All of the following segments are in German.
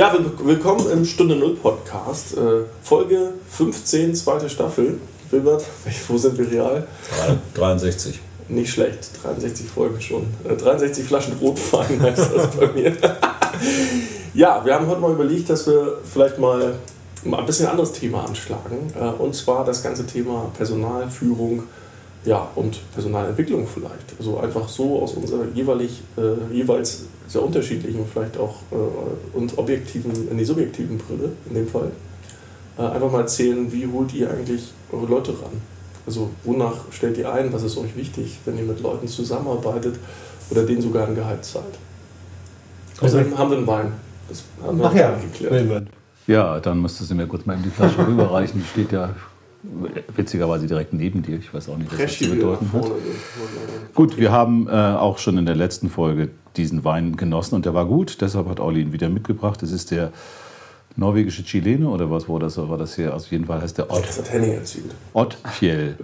Ja, willkommen im Stunde Null Podcast. Äh, Folge 15, zweite Staffel. Wilbert, wo sind wir real? 63. Nicht schlecht, 63 Folgen schon. 63 äh, Flaschen Rotwein heißt das bei mir. ja, wir haben heute mal überlegt, dass wir vielleicht mal ein bisschen anderes Thema anschlagen. Äh, und zwar das ganze Thema Personalführung ja, und Personalentwicklung vielleicht. Also einfach so aus unserer jeweilig, äh, jeweils sehr unterschiedlichen, vielleicht auch äh, und objektiven, in die subjektiven Brille in dem Fall. Äh, einfach mal erzählen, wie holt ihr eigentlich eure Leute ran? Also wonach stellt ihr ein, was ist euch wichtig, wenn ihr mit Leuten zusammenarbeitet oder denen sogar ein Gehalt zahlt? Also haben wir einen Wein. Das haben wir Ach ja, geklärt. Ja, dann müsstest du mir kurz mal in die Flasche rüberreichen. Die steht ja witzigerweise direkt neben dir. Ich weiß auch nicht, was das zu bedeuten hat. Gut, wir haben äh, auch schon in der letzten Folge diesen Wein genossen und der war gut. Deshalb hat Olli ihn wieder mitgebracht. Das ist der norwegische Chilene oder was war das? War das hier? Auf jeden Fall heißt der Ott. Das hat Henning erzählt. Ott Fjell.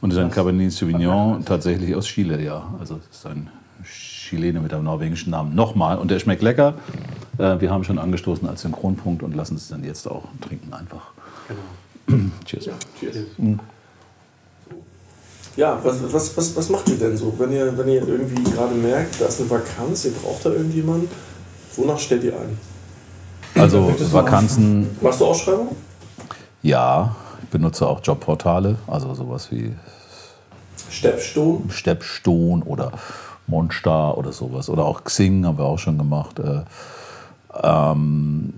Und das ist ein Cabernet Sauvignon tatsächlich aus Chile, ja. Also es ist ein Chilene mit einem norwegischen Namen. Nochmal. Und der schmeckt lecker. Äh, wir haben schon angestoßen als Synchronpunkt und lassen es dann jetzt auch trinken einfach. Genau. cheers. Ja, cheers. Mhm. Ja, was, was, was, was macht ihr denn so? Wenn ihr, wenn ihr irgendwie gerade merkt, da ist eine Vakanz, ihr braucht da irgendjemanden, wonach stellt ihr ein? Also Vakanzen. Machst du Ausschreibungen? Ja, ich benutze auch Jobportale, also sowas wie Stepstone. Stepstone oder Monster oder sowas. Oder auch Xing haben wir auch schon gemacht. Äh, ähm,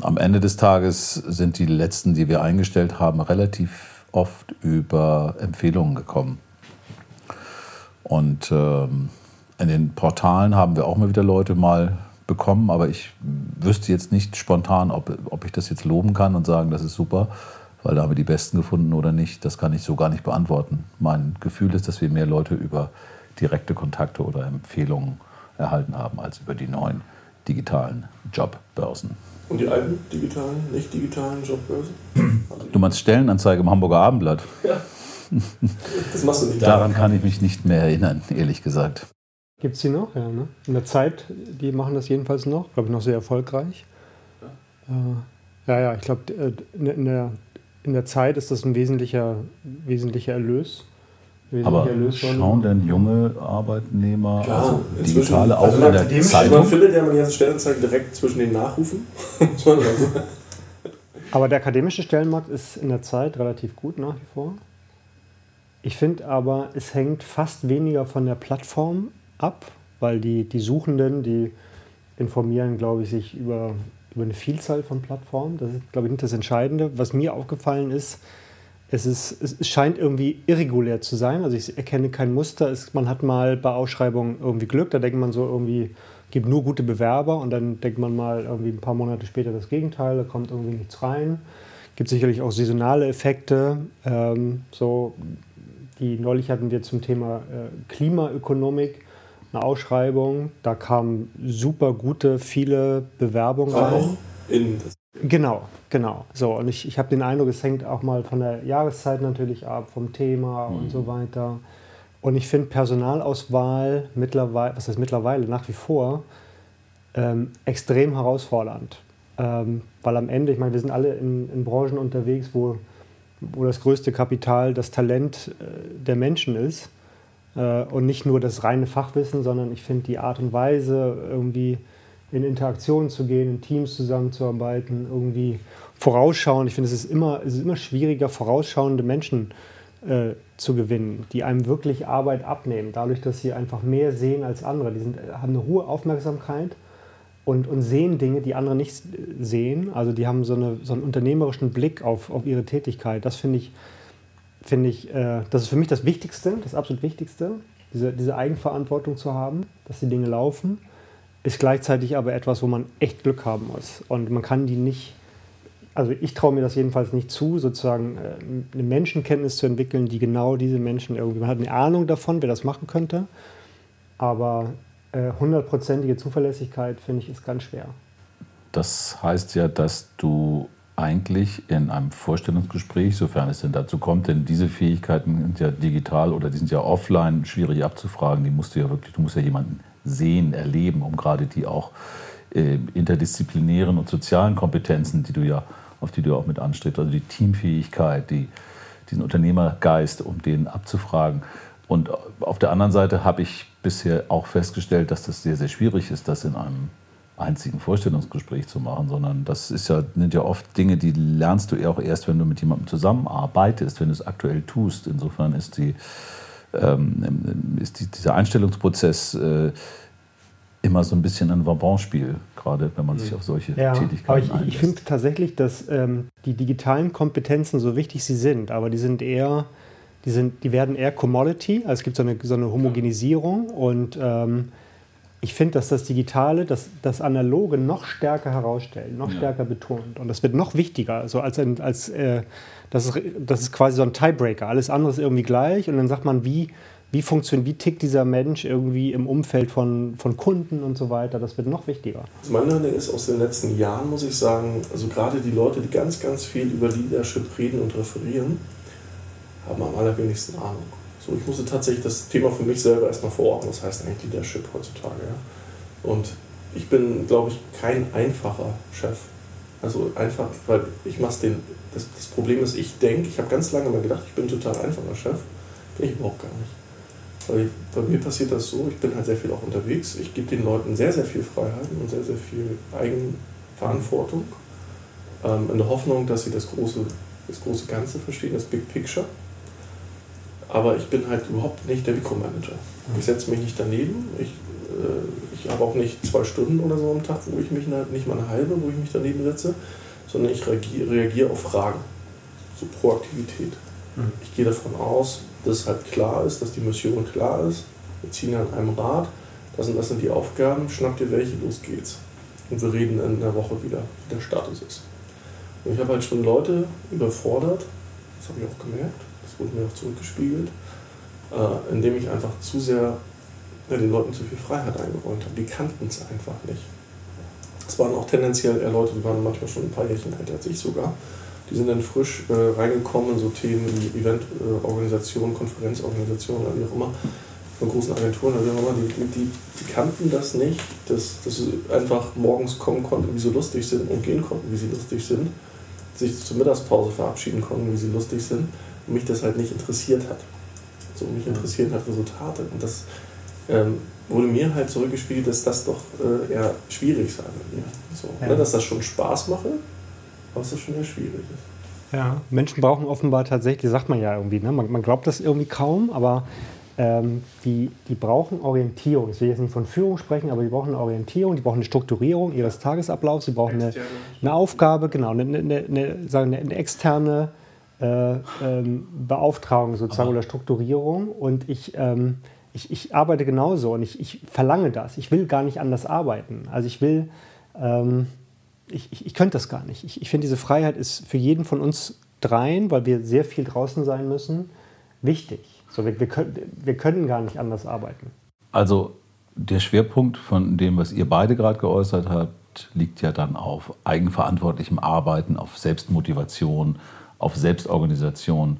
am Ende des Tages sind die letzten, die wir eingestellt haben, relativ oft über Empfehlungen gekommen. Und ähm, in den Portalen haben wir auch mal wieder Leute mal bekommen, aber ich wüsste jetzt nicht spontan, ob, ob ich das jetzt loben kann und sagen, das ist super, weil da haben wir die Besten gefunden oder nicht. Das kann ich so gar nicht beantworten. Mein Gefühl ist, dass wir mehr Leute über direkte Kontakte oder Empfehlungen erhalten haben als über die neuen digitalen Jobbörsen. Und die alten digitalen, nicht digitalen Jobbörsen? Du meinst Stellenanzeige im Hamburger Abendblatt? Ja. Das machst du nicht. Daran kann ich mich nicht mehr erinnern, ehrlich gesagt. Gibt es die noch? Ja, ne? In der Zeit, die machen das jedenfalls noch, glaube ich, noch sehr erfolgreich. Ja, äh, ja, ja, ich glaube, äh, in der, in der Zeit ist das ein wesentlicher, wesentlicher Erlös. Aber schauen denn junge Arbeitnehmer, Klar, also digitale auch also in der Zeitung? Man findet ja mal die ganzen Stellenanzeigen direkt zwischen den Nachrufen. aber der akademische Stellenmarkt ist in der Zeit relativ gut nach wie vor. Ich finde aber, es hängt fast weniger von der Plattform ab, weil die, die Suchenden, die informieren, glaube ich, sich über, über eine Vielzahl von Plattformen. Das ist, glaube ich, nicht das Entscheidende. Was mir aufgefallen ist, es, ist, es scheint irgendwie irregulär zu sein. Also ich erkenne kein Muster. Es, man hat mal bei Ausschreibungen irgendwie Glück, da denkt man so irgendwie, gibt nur gute Bewerber und dann denkt man mal irgendwie ein paar Monate später das Gegenteil, da kommt irgendwie nichts rein. Gibt sicherlich auch saisonale Effekte. Ähm, so, die neulich hatten wir zum Thema äh, Klimaökonomik eine Ausschreibung. Da kamen super gute, viele Bewerbungen rein. In das Genau, genau. So, und ich, ich habe den Eindruck, es hängt auch mal von der Jahreszeit natürlich ab, vom Thema mhm. und so weiter. Und ich finde Personalauswahl mittlerweile, was heißt mittlerweile, nach wie vor, ähm, extrem herausfordernd. Ähm, weil am Ende, ich meine, wir sind alle in, in Branchen unterwegs, wo, wo das größte Kapital das Talent äh, der Menschen ist. Äh, und nicht nur das reine Fachwissen, sondern ich finde die Art und Weise irgendwie in Interaktionen zu gehen, in Teams zusammenzuarbeiten, irgendwie vorausschauen. Ich finde, es ist immer, es ist immer schwieriger, vorausschauende Menschen äh, zu gewinnen, die einem wirklich Arbeit abnehmen, dadurch, dass sie einfach mehr sehen als andere. Die sind, haben eine hohe Aufmerksamkeit und, und sehen Dinge, die andere nicht sehen. Also die haben so, eine, so einen unternehmerischen Blick auf, auf ihre Tätigkeit. Das finde ich, finde ich äh, das ist für mich das Wichtigste, das absolut Wichtigste, diese, diese Eigenverantwortung zu haben, dass die Dinge laufen ist gleichzeitig aber etwas, wo man echt Glück haben muss. Und man kann die nicht, also ich traue mir das jedenfalls nicht zu, sozusagen äh, eine Menschenkenntnis zu entwickeln, die genau diese Menschen irgendwie, man hat eine Ahnung davon, wer das machen könnte, aber äh, hundertprozentige Zuverlässigkeit, finde ich, ist ganz schwer. Das heißt ja, dass du eigentlich in einem Vorstellungsgespräch, sofern es denn dazu kommt, denn diese Fähigkeiten sind ja digital oder die sind ja offline schwierig abzufragen. Die musst du ja wirklich, du musst ja jemanden sehen, erleben, um gerade die auch äh, interdisziplinären und sozialen Kompetenzen, die du ja, auf die du auch mit anstrebst, also die Teamfähigkeit, die, diesen Unternehmergeist, um den abzufragen. Und auf der anderen Seite habe ich bisher auch festgestellt, dass das sehr, sehr schwierig ist, das in einem einzigen Vorstellungsgespräch zu machen, sondern das ist ja, sind ja oft Dinge, die lernst du ja auch erst, wenn du mit jemandem zusammenarbeitest, wenn du es aktuell tust. Insofern ist, die, ähm, ist die, dieser Einstellungsprozess äh, immer so ein bisschen ein Vabonspiel, gerade wenn man sich auf solche ja, Tätigkeiten aber ich, ich finde tatsächlich, dass ähm, die digitalen Kompetenzen, so wichtig sie sind, aber die sind eher, die, sind, die werden eher Commodity, also es gibt so eine, so eine Homogenisierung und ähm, ich finde, dass das Digitale das, das Analoge noch stärker herausstellt, noch ja. stärker betont. Und das wird noch wichtiger. So als, als äh, das, ist, das ist quasi so ein Tiebreaker. Alles andere ist irgendwie gleich. Und dann sagt man, wie, wie funktioniert, wie tickt dieser Mensch irgendwie im Umfeld von, von Kunden und so weiter. Das wird noch wichtiger. Also mein Learning ist aus den letzten Jahren, muss ich sagen, also gerade die Leute, die ganz, ganz viel über Leadership reden und referieren, haben am allerwenigsten Ahnung. So, ich musste tatsächlich das Thema für mich selber erstmal verorten. Was heißt eigentlich Leadership heutzutage? Ja? Und ich bin, glaube ich, kein einfacher Chef. Also einfach, weil ich mache den. Das, das Problem ist, ich denke, ich habe ganz lange mal gedacht, ich bin total einfacher Chef. Bin ich überhaupt gar nicht. Weil bei mir passiert das so, ich bin halt sehr viel auch unterwegs. Ich gebe den Leuten sehr, sehr viel Freiheiten und sehr, sehr viel Eigenverantwortung. Ähm, in der Hoffnung, dass sie das große, das große Ganze verstehen, das Big Picture aber ich bin halt überhaupt nicht der Mikromanager. Ich setze mich nicht daneben, ich, äh, ich habe auch nicht zwei Stunden oder so am Tag, wo ich mich nicht mal eine halbe, wo ich mich daneben setze, sondern ich reagiere, reagiere auf Fragen, so Proaktivität. Mhm. Ich gehe davon aus, dass halt klar ist, dass die Mission klar ist. Wir ziehen an einem Rad, das sind, das sind die Aufgaben, schnappt ihr welche, los geht's. Und wir reden in der Woche wieder, wie der Status ist. Und ich habe halt schon Leute überfordert, das habe ich auch gemerkt, wurde mir auch zurückgespiegelt, äh, indem ich einfach zu sehr ja, den Leuten zu viel Freiheit eingeräumt habe. Die kannten es einfach nicht. Es waren auch tendenziell eher Leute, die waren manchmal schon ein paar Jährchen älter als ich sogar. Die sind dann frisch äh, reingekommen in so Themen wie Eventorganisation, äh, Konferenzorganisation oder wie auch immer, von großen Agenturen oder wie auch immer. Die, die, die kannten das nicht, dass, dass sie einfach morgens kommen konnten, wie sie lustig sind und gehen konnten, wie sie lustig sind, sich zur Mittagspause verabschieden konnten, wie sie lustig sind mich das halt nicht interessiert hat. So, mich interessieren halt Resultate. Und das ähm, wurde mir halt zurückgespiegelt, dass das doch äh, eher schwierig sei bei mir. So, ja. ne, dass das schon Spaß mache, aber dass das schon eher schwierig ist. Ja, Menschen brauchen offenbar tatsächlich, sagt man ja irgendwie, ne? man, man glaubt das irgendwie kaum, aber ähm, die, die brauchen Orientierung. Ich will jetzt nicht von Führung sprechen, aber die brauchen eine Orientierung, die brauchen eine Strukturierung ihres Tagesablaufs, sie brauchen eine, eine Aufgabe, genau, eine, eine, eine, eine, eine externe äh, ähm, Beauftragung sozusagen oder Strukturierung. Und ich, ähm, ich, ich, arbeite genauso und ich, ich, verlange das. Ich will gar nicht anders arbeiten. Also ich will, ähm, ich, ich, ich, könnte das gar nicht. Ich, ich finde, diese Freiheit ist für jeden von uns dreien, weil wir sehr viel draußen sein müssen, wichtig. So, wir, wir, können, wir können gar nicht anders arbeiten. Also der Schwerpunkt von dem, was ihr beide gerade geäußert habt, liegt ja dann auf eigenverantwortlichem Arbeiten, auf Selbstmotivation, auf Selbstorganisation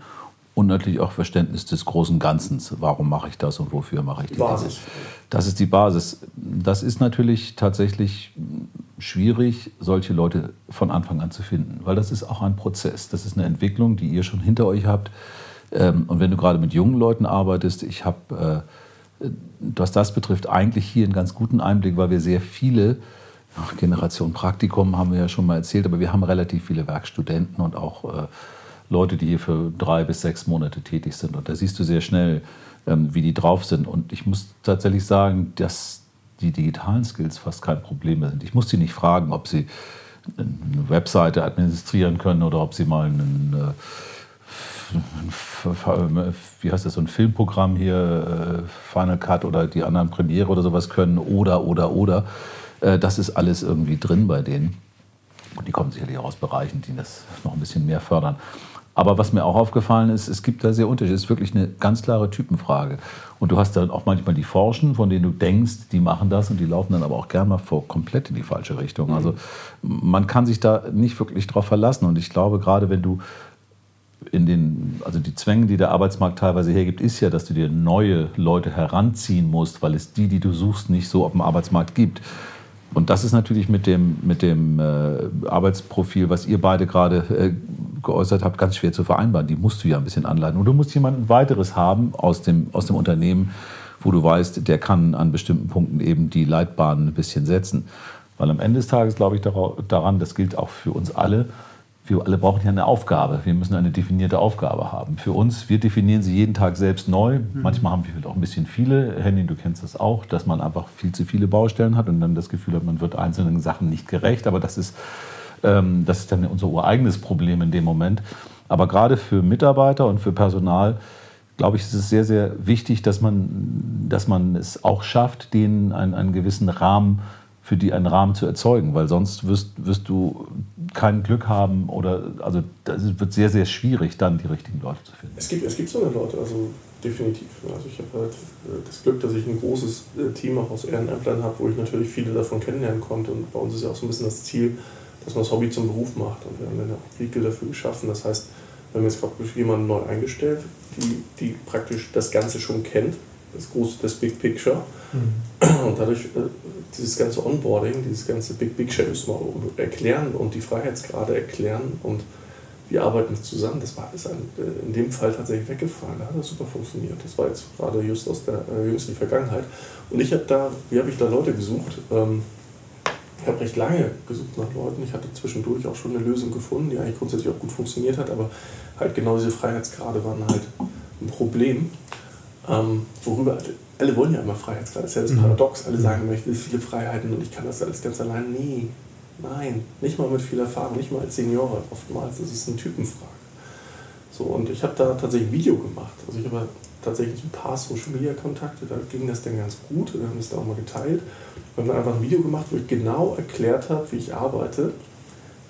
und natürlich auch Verständnis des großen Ganzen. Warum mache ich das und wofür mache ich die Basis. Dinge? Das ist die Basis. Das ist natürlich tatsächlich schwierig, solche Leute von Anfang an zu finden, weil das ist auch ein Prozess. Das ist eine Entwicklung, die ihr schon hinter euch habt. Ähm, und wenn du gerade mit jungen Leuten arbeitest, ich habe, äh, was das betrifft, eigentlich hier einen ganz guten Einblick, weil wir sehr viele Generation Praktikum haben wir ja schon mal erzählt, aber wir haben relativ viele Werkstudenten und auch äh, Leute, die hier für drei bis sechs Monate tätig sind. Und da siehst du sehr schnell, ähm, wie die drauf sind. Und ich muss tatsächlich sagen, dass die digitalen Skills fast kein Problem sind. Ich muss sie nicht fragen, ob sie eine Webseite administrieren können oder ob sie mal einen, äh, wie heißt das, so ein Filmprogramm hier, äh, Final Cut oder die anderen Premiere oder sowas können oder, oder, oder. Äh, das ist alles irgendwie drin bei denen. Und die kommen sicherlich auch aus Bereichen, die das noch ein bisschen mehr fördern. Aber was mir auch aufgefallen ist, es gibt da sehr Unterschiede. Es ist wirklich eine ganz klare Typenfrage. Und du hast dann auch manchmal die Forschen, von denen du denkst, die machen das und die laufen dann aber auch gerne mal vor komplett in die falsche Richtung. Also man kann sich da nicht wirklich drauf verlassen. Und ich glaube, gerade wenn du in den, also die Zwänge, die der Arbeitsmarkt teilweise hergibt, ist ja, dass du dir neue Leute heranziehen musst, weil es die, die du suchst, nicht so auf dem Arbeitsmarkt gibt. Und das ist natürlich mit dem, mit dem äh, Arbeitsprofil, was ihr beide gerade äh, geäußert habt, ganz schwer zu vereinbaren. Die musst du ja ein bisschen anleiten. Und du musst jemanden weiteres haben aus dem, aus dem Unternehmen, wo du weißt, der kann an bestimmten Punkten eben die Leitbahnen ein bisschen setzen. Weil am Ende des Tages glaube ich daran, das gilt auch für uns alle, wir alle brauchen ja eine Aufgabe. Wir müssen eine definierte Aufgabe haben. Für uns, wir definieren sie jeden Tag selbst neu. Mhm. Manchmal haben wir auch ein bisschen viele. Henning, du kennst das auch, dass man einfach viel zu viele Baustellen hat und dann das Gefühl hat, man wird einzelnen Sachen nicht gerecht. Aber das ist, ähm, das ist dann unser ureigenes Problem in dem Moment. Aber gerade für Mitarbeiter und für Personal, glaube ich, ist es sehr, sehr wichtig, dass man, dass man es auch schafft, denen einen, einen gewissen Rahmen für die einen Rahmen zu erzeugen, weil sonst wirst, wirst du kein Glück haben oder also es wird sehr, sehr schwierig, dann die richtigen Leute zu finden. Es gibt, es gibt so eine Leute, also definitiv. Also ich habe halt äh, das Glück, dass ich ein großes äh, Team auch aus Ehrenämtlern habe, wo ich natürlich viele davon kennenlernen konnte. Und bei uns ist ja auch so ein bisschen das Ziel, dass man das Hobby zum Beruf macht. Und wir haben auch Vehikel dafür geschaffen. Das heißt, wir haben jetzt praktisch jemanden neu eingestellt, die, die praktisch das Ganze schon kennt, das große, das Big Picture. Mhm. Und dadurch äh, dieses ganze Onboarding, dieses ganze Big Picture müssen wir erklären und die Freiheitsgrade erklären und wir arbeiten zusammen. Das war ist ein, äh, in dem Fall tatsächlich weggefallen. Da hat das super funktioniert. Das war jetzt gerade just aus der äh, jüngsten Vergangenheit. Und ich habe da, wie habe ich da Leute gesucht? Ähm, ich habe recht lange gesucht nach Leuten. Ich hatte zwischendurch auch schon eine Lösung gefunden, die eigentlich grundsätzlich auch gut funktioniert hat, aber halt genau diese Freiheitsgrade waren halt ein Problem. Ähm, worüber alle wollen ja immer Freiheitsgrad, das ist ja das mhm. Paradox. Alle sagen, ich will viele Freiheiten und ich kann das alles ganz allein. Nee, nein, nicht mal mit viel Erfahrung, nicht mal als Seniore oftmals. Ist eine Typenfrage. So, und ich habe da tatsächlich ein Video gemacht. Also ich habe tatsächlich ein paar Social Media Kontakte, da ging das dann ganz gut. Wir haben das da auch mal geteilt. Wir haben dann einfach ein Video gemacht, wo ich genau erklärt habe, wie ich arbeite.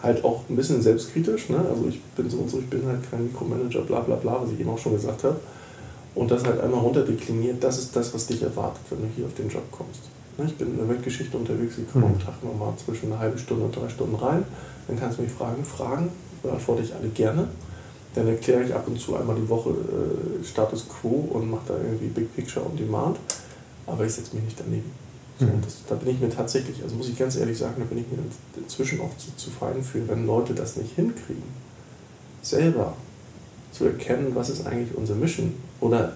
Halt auch ein bisschen selbstkritisch. Ne? Also ich bin so und so, ich bin halt kein Mikromanager, bla bla bla, was ich eben auch schon gesagt habe und das halt einmal runterdekliniert, das ist das, was dich erwartet, wenn du hier auf den Job kommst. Ne, ich bin in der Weltgeschichte unterwegs, ich komme am mhm. Tag nochmal zwischen einer halben Stunde und drei Stunden rein. Dann kannst du mich fragen. Fragen beantworte ich alle gerne. Dann erkläre ich ab und zu einmal die Woche äh, Status Quo und mache da irgendwie Big Picture on Demand. Aber ich setze mich nicht daneben. So, mhm. das, da bin ich mir tatsächlich, also muss ich ganz ehrlich sagen, da bin ich mir inzwischen auch zu, zu fein für, wenn Leute das nicht hinkriegen, selber zu erkennen, was ist eigentlich unsere Mission oder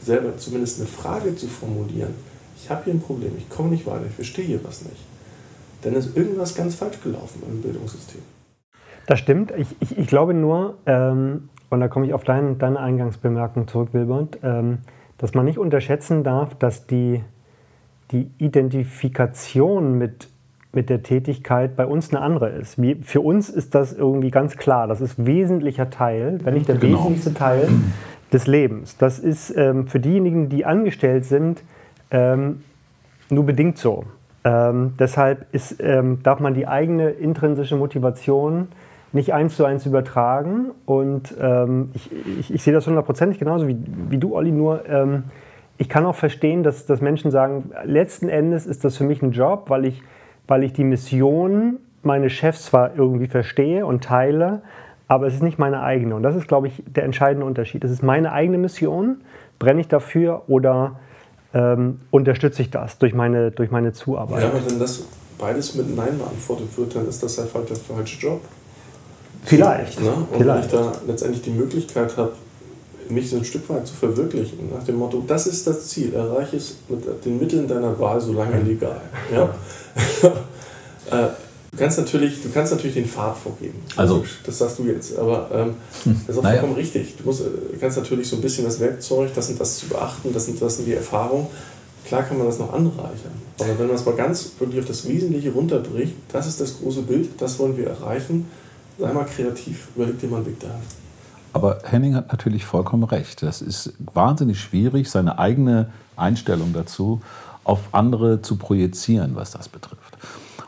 selber zumindest eine Frage zu formulieren. Ich habe hier ein Problem, ich komme nicht weiter, ich verstehe hier was nicht. Dann ist irgendwas ganz falsch gelaufen im Bildungssystem. Das stimmt. Ich, ich, ich glaube nur, ähm, und da komme ich auf dein, deine Eingangsbemerkung zurück, Wilbert, ähm, dass man nicht unterschätzen darf, dass die, die Identifikation mit mit der Tätigkeit bei uns eine andere ist. Wie, für uns ist das irgendwie ganz klar. Das ist wesentlicher Teil, wenn nicht der genau. wesentlichste Teil des Lebens. Das ist ähm, für diejenigen, die angestellt sind, ähm, nur bedingt so. Ähm, deshalb ist, ähm, darf man die eigene intrinsische Motivation nicht eins zu eins übertragen. Und ähm, ich, ich, ich, sehe das hundertprozentig genauso wie, wie du, Olli, nur ähm, ich kann auch verstehen, dass, dass Menschen sagen, letzten Endes ist das für mich ein Job, weil ich weil ich die Mission meines Chefs zwar irgendwie verstehe und teile, aber es ist nicht meine eigene. Und das ist, glaube ich, der entscheidende Unterschied. Es ist meine eigene Mission, brenne ich dafür oder ähm, unterstütze ich das durch meine, durch meine Zuarbeit. Ja, aber wenn das beides mit Nein beantwortet wird, dann ist das einfach der falsche Job. Vielleicht. Ne? Und Vielleicht. wenn ich da letztendlich die Möglichkeit habe, mich so ein Stück weit zu verwirklichen, nach dem Motto, das ist das Ziel, erreiche es mit den Mitteln deiner Wahl so lange legal. Ja? Äh, du, kannst natürlich, du kannst natürlich den Pfad vorgeben. Also, das sagst du jetzt, aber ähm, hm, das ist auch naja. vollkommen richtig. Du musst, äh, kannst natürlich so ein bisschen das Werkzeug, das und das zu beachten, das und das sind die Erfahrungen. Klar kann man das noch anreichern. Aber wenn man es mal ganz wirklich auf das Wesentliche runterbricht, das ist das große Bild, das wollen wir erreichen, sei mal kreativ, überleg dir mal einen Weg dahin. Aber Henning hat natürlich vollkommen recht. Das ist wahnsinnig schwierig, seine eigene Einstellung dazu auf andere zu projizieren, was das betrifft.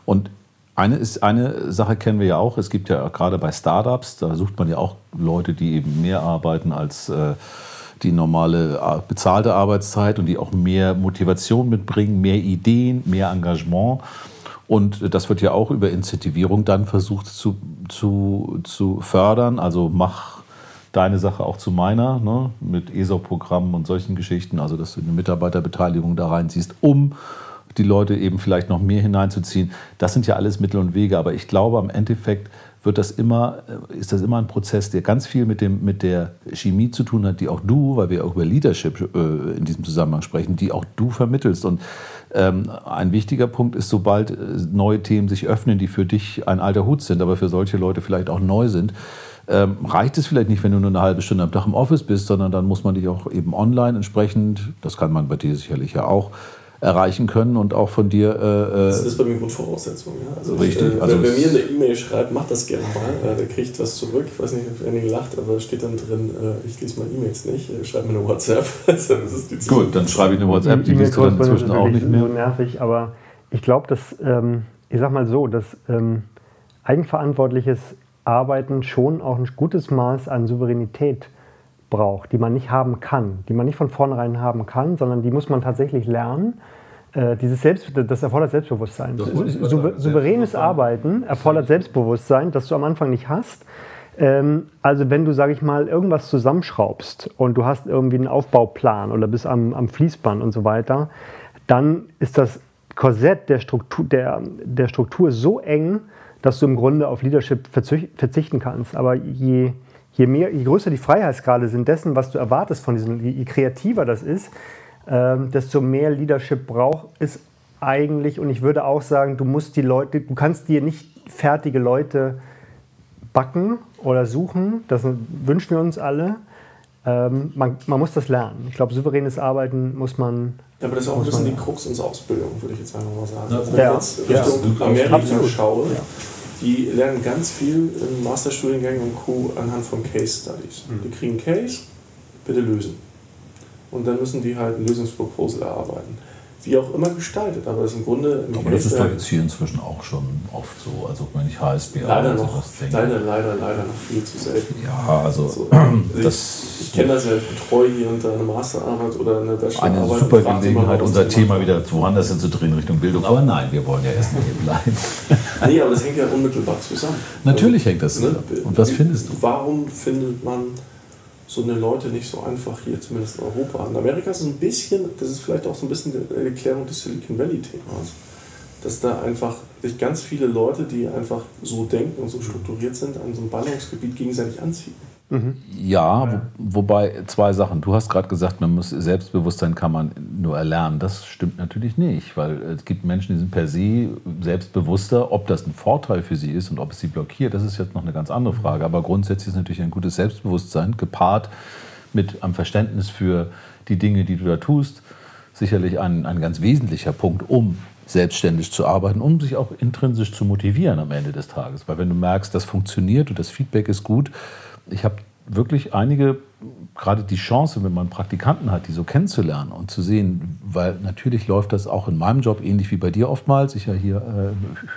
Und Eine, ist, eine Sache kennen wir ja auch, es gibt ja gerade bei Startups, da sucht man ja auch Leute, die eben mehr arbeiten als äh, die normale äh, bezahlte Arbeitszeit und die auch mehr Motivation mitbringen, mehr Ideen, mehr Engagement. Und das wird ja auch über Incentivierung dann versucht zu, zu, zu fördern. Also mach deine Sache auch zu meiner, ne? mit ESOP-Programmen und solchen Geschichten, also dass du eine Mitarbeiterbeteiligung da reinziehst, um die Leute eben vielleicht noch mehr hineinzuziehen. Das sind ja alles Mittel und Wege, aber ich glaube, am Endeffekt wird das immer, äh, ist das immer ein Prozess, der ganz viel mit, dem, mit der Chemie zu tun hat, die auch du, weil wir auch über Leadership äh, in diesem Zusammenhang sprechen, die auch du vermittelst. Und ähm, ein wichtiger Punkt ist, sobald äh, neue Themen sich öffnen, die für dich ein alter Hut sind, aber für solche Leute vielleicht auch neu sind, ähm, reicht es vielleicht nicht, wenn du nur eine halbe Stunde am Tag im Office bist, sondern dann muss man dich auch eben online entsprechend, das kann man bei dir sicherlich ja auch, erreichen können und auch von dir. Äh, äh das ist bei mir Grundvoraussetzung. Ja. Also richtig. Ich, äh, also wer mir eine E-Mail schreibt, macht das gerne mal. Äh, der kriegt was zurück. Ich weiß nicht, ob Annie lacht, aber steht dann drin, äh, ich lese mal E-Mails nicht. Äh, schreib mir eine WhatsApp. das ist Gut, dann schreibe ich eine WhatsApp. Die liest du dann inzwischen auch nicht mehr. so nervig, aber ich glaube, dass, ähm, ich sag mal so, dass ähm, eigenverantwortliches Arbeiten schon auch ein gutes Maß an Souveränität braucht, die man nicht haben kann, die man nicht von vornherein haben kann, sondern die muss man tatsächlich lernen. Äh, dieses Selbst, das erfordert Selbstbewusstsein. Sou souveränes Arbeiten erfordert Selbstbewusstsein, das du am Anfang nicht hast. Ähm, also wenn du, sage ich mal, irgendwas zusammenschraubst und du hast irgendwie einen Aufbauplan oder bist am, am Fließband und so weiter, dann ist das Korsett der Struktur, der, der Struktur so eng, dass du im Grunde auf Leadership verzichten kannst. Aber je, je, mehr, je größer die Freiheitsgrade sind dessen, was du erwartest von diesem, je kreativer das ist, ähm, desto mehr Leadership braucht es eigentlich. Und ich würde auch sagen, du musst die Leute, du kannst dir nicht fertige Leute backen oder suchen. Das wünschen wir uns alle. Ähm, man, man, muss das lernen. Ich glaube, souveränes Arbeiten muss man. Ja, aber das ist auch ein bisschen die Krux unserer Ausbildung, würde ich jetzt einfach mal sagen. Also, wenn ja, ich jetzt Richtung ja, Amerika schaue, ja. die lernen ganz viel im Masterstudiengang und Co. anhand von Case Studies. Mhm. Die kriegen Case, bitte lösen. Und dann müssen die halt ein Lösungsproposal erarbeiten wie auch immer gestaltet. Aber das ist im Grunde. Im aber das ist doch jetzt hier inzwischen auch schon oft so. Also, wenn ich HSB leider noch, leider, leider, leider noch viel zu selten. Ja, also. so. das ich, ich kenne das ja, ich betreue hier unter einer Masterarbeit oder einer Bachelorarbeit. Eine super Gelegenheit, unser Thema wieder woanders hinzudrehen Richtung Bildung. Aber nein, wir wollen ja erstmal hier bleiben. nee, aber das hängt ja unmittelbar zusammen. Natürlich hängt das zusammen. Ne? Und was findest du? Warum findet man so eine Leute nicht so einfach hier, zumindest in Europa. In Amerika ist es ein bisschen, das ist vielleicht auch so ein bisschen die Erklärung des Silicon Valley-Themas, dass da einfach sich ganz viele Leute, die einfach so denken und so strukturiert sind, an so einem Ballungsgebiet gegenseitig anziehen. Mhm. Ja, wo, wobei zwei Sachen. Du hast gerade gesagt, man muss Selbstbewusstsein kann man nur erlernen. Das stimmt natürlich nicht, weil es gibt Menschen, die sind per se selbstbewusster. Ob das ein Vorteil für sie ist und ob es sie blockiert, das ist jetzt noch eine ganz andere Frage. Aber grundsätzlich ist natürlich ein gutes Selbstbewusstsein gepaart mit einem Verständnis für die Dinge, die du da tust, sicherlich ein, ein ganz wesentlicher Punkt, um selbstständig zu arbeiten, um sich auch intrinsisch zu motivieren am Ende des Tages. Weil wenn du merkst, das funktioniert und das Feedback ist gut, ich habe wirklich einige, gerade die Chance, wenn man Praktikanten hat, die so kennenzulernen und zu sehen, weil natürlich läuft das auch in meinem Job ähnlich wie bei dir oftmals. Ich ja hier, äh,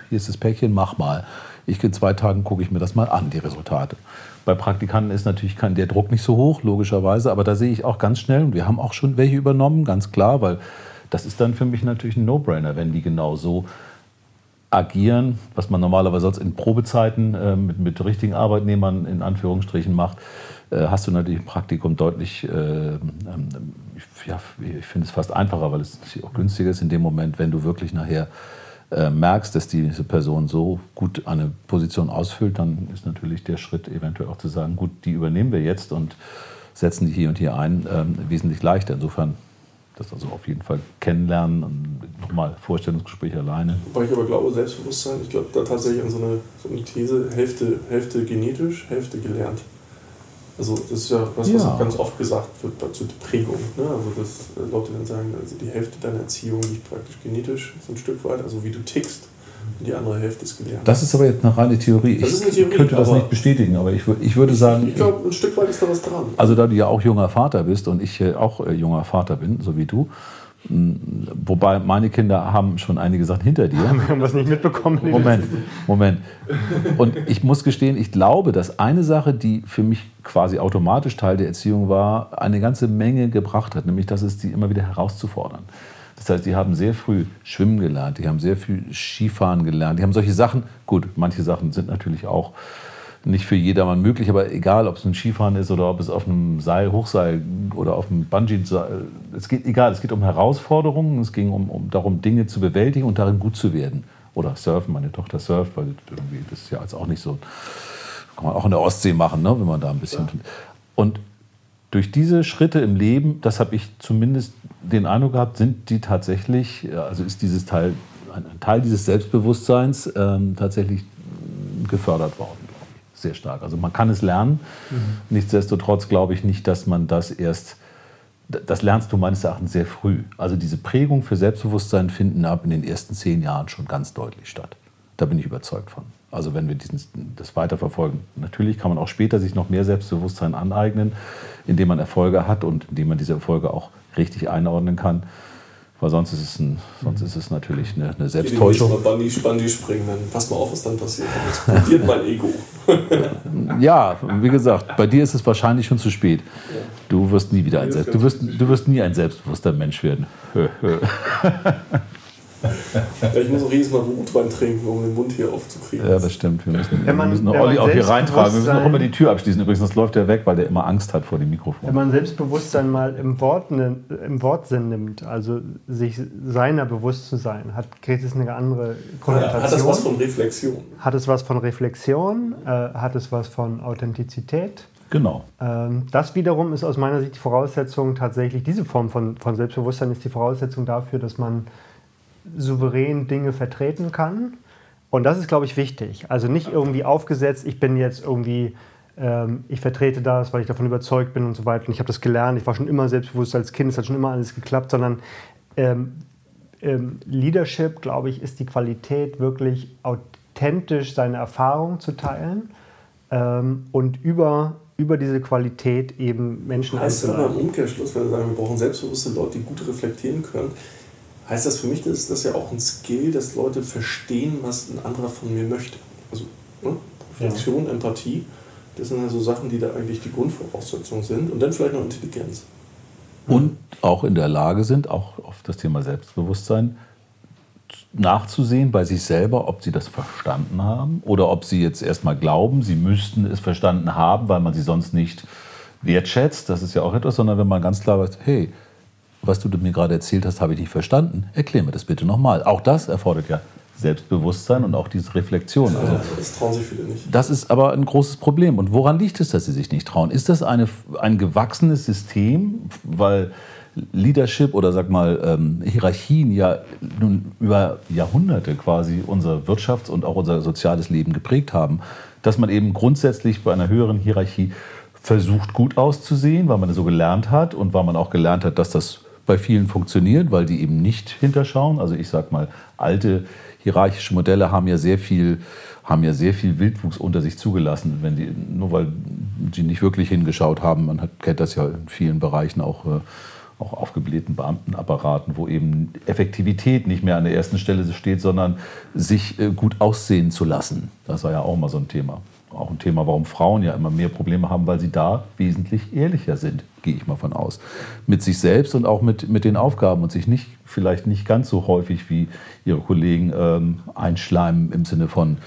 hier ist das Päckchen, mach mal. Ich in zwei Tagen gucke ich mir das mal an, die Resultate. Bei Praktikanten ist natürlich kein, der Druck nicht so hoch, logischerweise, aber da sehe ich auch ganz schnell, und wir haben auch schon welche übernommen, ganz klar, weil das ist dann für mich natürlich ein No-Brainer, wenn die genau so agieren, was man normalerweise sonst in Probezeiten äh, mit, mit, richtigen Arbeitnehmern in Anführungsstrichen macht, äh, hast du natürlich im Praktikum deutlich, äh, ähm, ja, ich finde es fast einfacher, weil es auch günstiger ist in dem Moment, wenn du wirklich nachher äh, merkst, dass diese Person so gut eine Position ausfüllt, dann ist natürlich der Schritt eventuell auch zu sagen, gut, die übernehmen wir jetzt und setzen die hier und hier ein, ähm, wesentlich leichter. Insofern das also auf jeden Fall kennenlernen und nochmal Vorstellungsgespräch alleine. Wobei ich aber glaube, Selbstbewusstsein, ich glaube da tatsächlich an so eine, so eine These, Hälfte, Hälfte genetisch, Hälfte gelernt. Also das ist ja was, was ja. ganz oft gesagt wird zur Prägung. Ne? Also dass Leute dann sagen, also die Hälfte deiner Erziehung liegt praktisch genetisch so ein Stück weit, also wie du tickst die andere Hälfte ist gelernt. Das ist aber jetzt eine reine Theorie. Das ich Theorie, könnte das nicht bestätigen, aber ich, ich würde sagen. Ich glaube, ein Stück weit ist da was dran. Also, da du ja auch junger Vater bist und ich auch äh, junger Vater bin, so wie du, Wobei meine Kinder haben schon einige Sachen hinter dir. Wir haben was nicht mitbekommen. Moment, Moment. Und ich muss gestehen, ich glaube, dass eine Sache, die für mich quasi automatisch Teil der Erziehung war, eine ganze Menge gebracht hat, nämlich dass es die immer wieder herauszufordern. Das heißt, die haben sehr früh schwimmen gelernt, die haben sehr viel Skifahren gelernt, die haben solche Sachen, gut, manche Sachen sind natürlich auch nicht für jedermann möglich, aber egal, ob es ein Skifahren ist oder ob es auf einem Seil, Hochseil oder auf einem Bungee-Seil, es geht egal, es geht um Herausforderungen, es ging um, um darum, Dinge zu bewältigen und darin gut zu werden. Oder surfen, meine Tochter surft, weil irgendwie das ist ja jetzt auch nicht so, kann man auch in der Ostsee machen, ne, wenn man da ein bisschen. Ja. Und durch diese Schritte im Leben, das habe ich zumindest den Eindruck gehabt, sind die tatsächlich, also ist dieses Teil, ein Teil dieses Selbstbewusstseins ähm, tatsächlich gefördert worden sehr stark. Also man kann es lernen. Mhm. Nichtsdestotrotz glaube ich nicht, dass man das erst, das lernst du meines Erachtens sehr früh. Also diese Prägung für Selbstbewusstsein finden ab in den ersten zehn Jahren schon ganz deutlich statt. Da bin ich überzeugt von. Also wenn wir diesen, das weiterverfolgen. Natürlich kann man auch später sich noch mehr Selbstbewusstsein aneignen, indem man Erfolge hat und indem man diese Erfolge auch richtig einordnen kann. Weil sonst ist es, ein, sonst ist es natürlich eine, eine Selbsttäuschung. Wenn Bungee, Bungee springen, dann pass mal auf, was dann passiert. Dann explodiert mein Ego. ja, wie gesagt, bei dir ist es wahrscheinlich schon zu spät. Du wirst nie wieder ein Selbst, du wirst, du wirst nie ein selbstbewusster Mensch werden. Ja, ich muss auch jedes Mal Rotwein trinken, um den Mund hier aufzukriegen. Ja, das stimmt. Wir müssen, man, wir müssen Olli auch hier reintragen. Wir müssen auch immer die Tür abschließen. Übrigens, das läuft ja weg, weil der immer Angst hat vor dem Mikrofon. Wenn man Selbstbewusstsein mal im, Wort, im Wortsinn nimmt, also sich seiner bewusst zu sein, hat, kriegt es eine andere Konnotation. hat es was von Reflexion? Hat es was von Reflexion? Äh, hat es was von Authentizität? Genau. Ähm, das wiederum ist aus meiner Sicht die Voraussetzung tatsächlich, diese Form von, von Selbstbewusstsein ist die Voraussetzung dafür, dass man souverän Dinge vertreten kann. Und das ist, glaube ich, wichtig. Also nicht irgendwie aufgesetzt, ich bin jetzt irgendwie, ähm, ich vertrete das, weil ich davon überzeugt bin und so weiter. Und ich habe das gelernt, ich war schon immer selbstbewusst als Kind, es hat schon immer alles geklappt, sondern ähm, ähm, Leadership, glaube ich, ist die Qualität, wirklich authentisch seine Erfahrungen zu teilen ähm, und über über diese Qualität eben Menschen heißt aber im Umkehrschluss, wenn wir sagen, wir brauchen selbstbewusste Leute, die gut reflektieren können, heißt das für mich, dass das ja auch ein Skill, dass Leute verstehen, was ein anderer von mir möchte. Also ne? Reflexion, ja. Empathie, das sind also Sachen, die da eigentlich die Grundvoraussetzungen sind. Und dann vielleicht noch Intelligenz. Und auch in der Lage sind, auch auf das Thema Selbstbewusstsein, nachzusehen bei sich selber, ob sie das verstanden haben oder ob sie jetzt erstmal glauben, sie müssten es verstanden haben, weil man sie sonst nicht wertschätzt. Das ist ja auch etwas, sondern wenn man ganz klar weiß, hey, was du mir gerade erzählt hast, habe ich nicht verstanden. Erklär mir das bitte nochmal. Auch das erfordert ja Selbstbewusstsein und auch diese Reflexion. Also, das trauen sich viele nicht. Das ist aber ein großes Problem. Und woran liegt es, dass sie sich nicht trauen? Ist das eine, ein gewachsenes System, weil Leadership oder sag mal ähm, Hierarchien ja nun über Jahrhunderte quasi unser Wirtschafts- und auch unser soziales Leben geprägt haben, dass man eben grundsätzlich bei einer höheren Hierarchie versucht gut auszusehen, weil man es so gelernt hat und weil man auch gelernt hat, dass das bei vielen funktioniert, weil die eben nicht hinterschauen. Also ich sag mal, alte hierarchische Modelle haben ja sehr viel, haben ja sehr viel Wildwuchs unter sich zugelassen, wenn die, nur weil sie nicht wirklich hingeschaut haben. Man hat, kennt das ja in vielen Bereichen auch, äh, auch aufgeblähten Beamtenapparaten, wo eben Effektivität nicht mehr an der ersten Stelle steht, sondern sich äh, gut aussehen zu lassen. Das war ja auch mal so ein Thema auch ein Thema, warum Frauen ja immer mehr Probleme haben, weil sie da wesentlich ehrlicher sind, gehe ich mal von aus. Mit sich selbst und auch mit, mit den Aufgaben und sich nicht, vielleicht nicht ganz so häufig wie ihre Kollegen ähm, einschleimen im Sinne von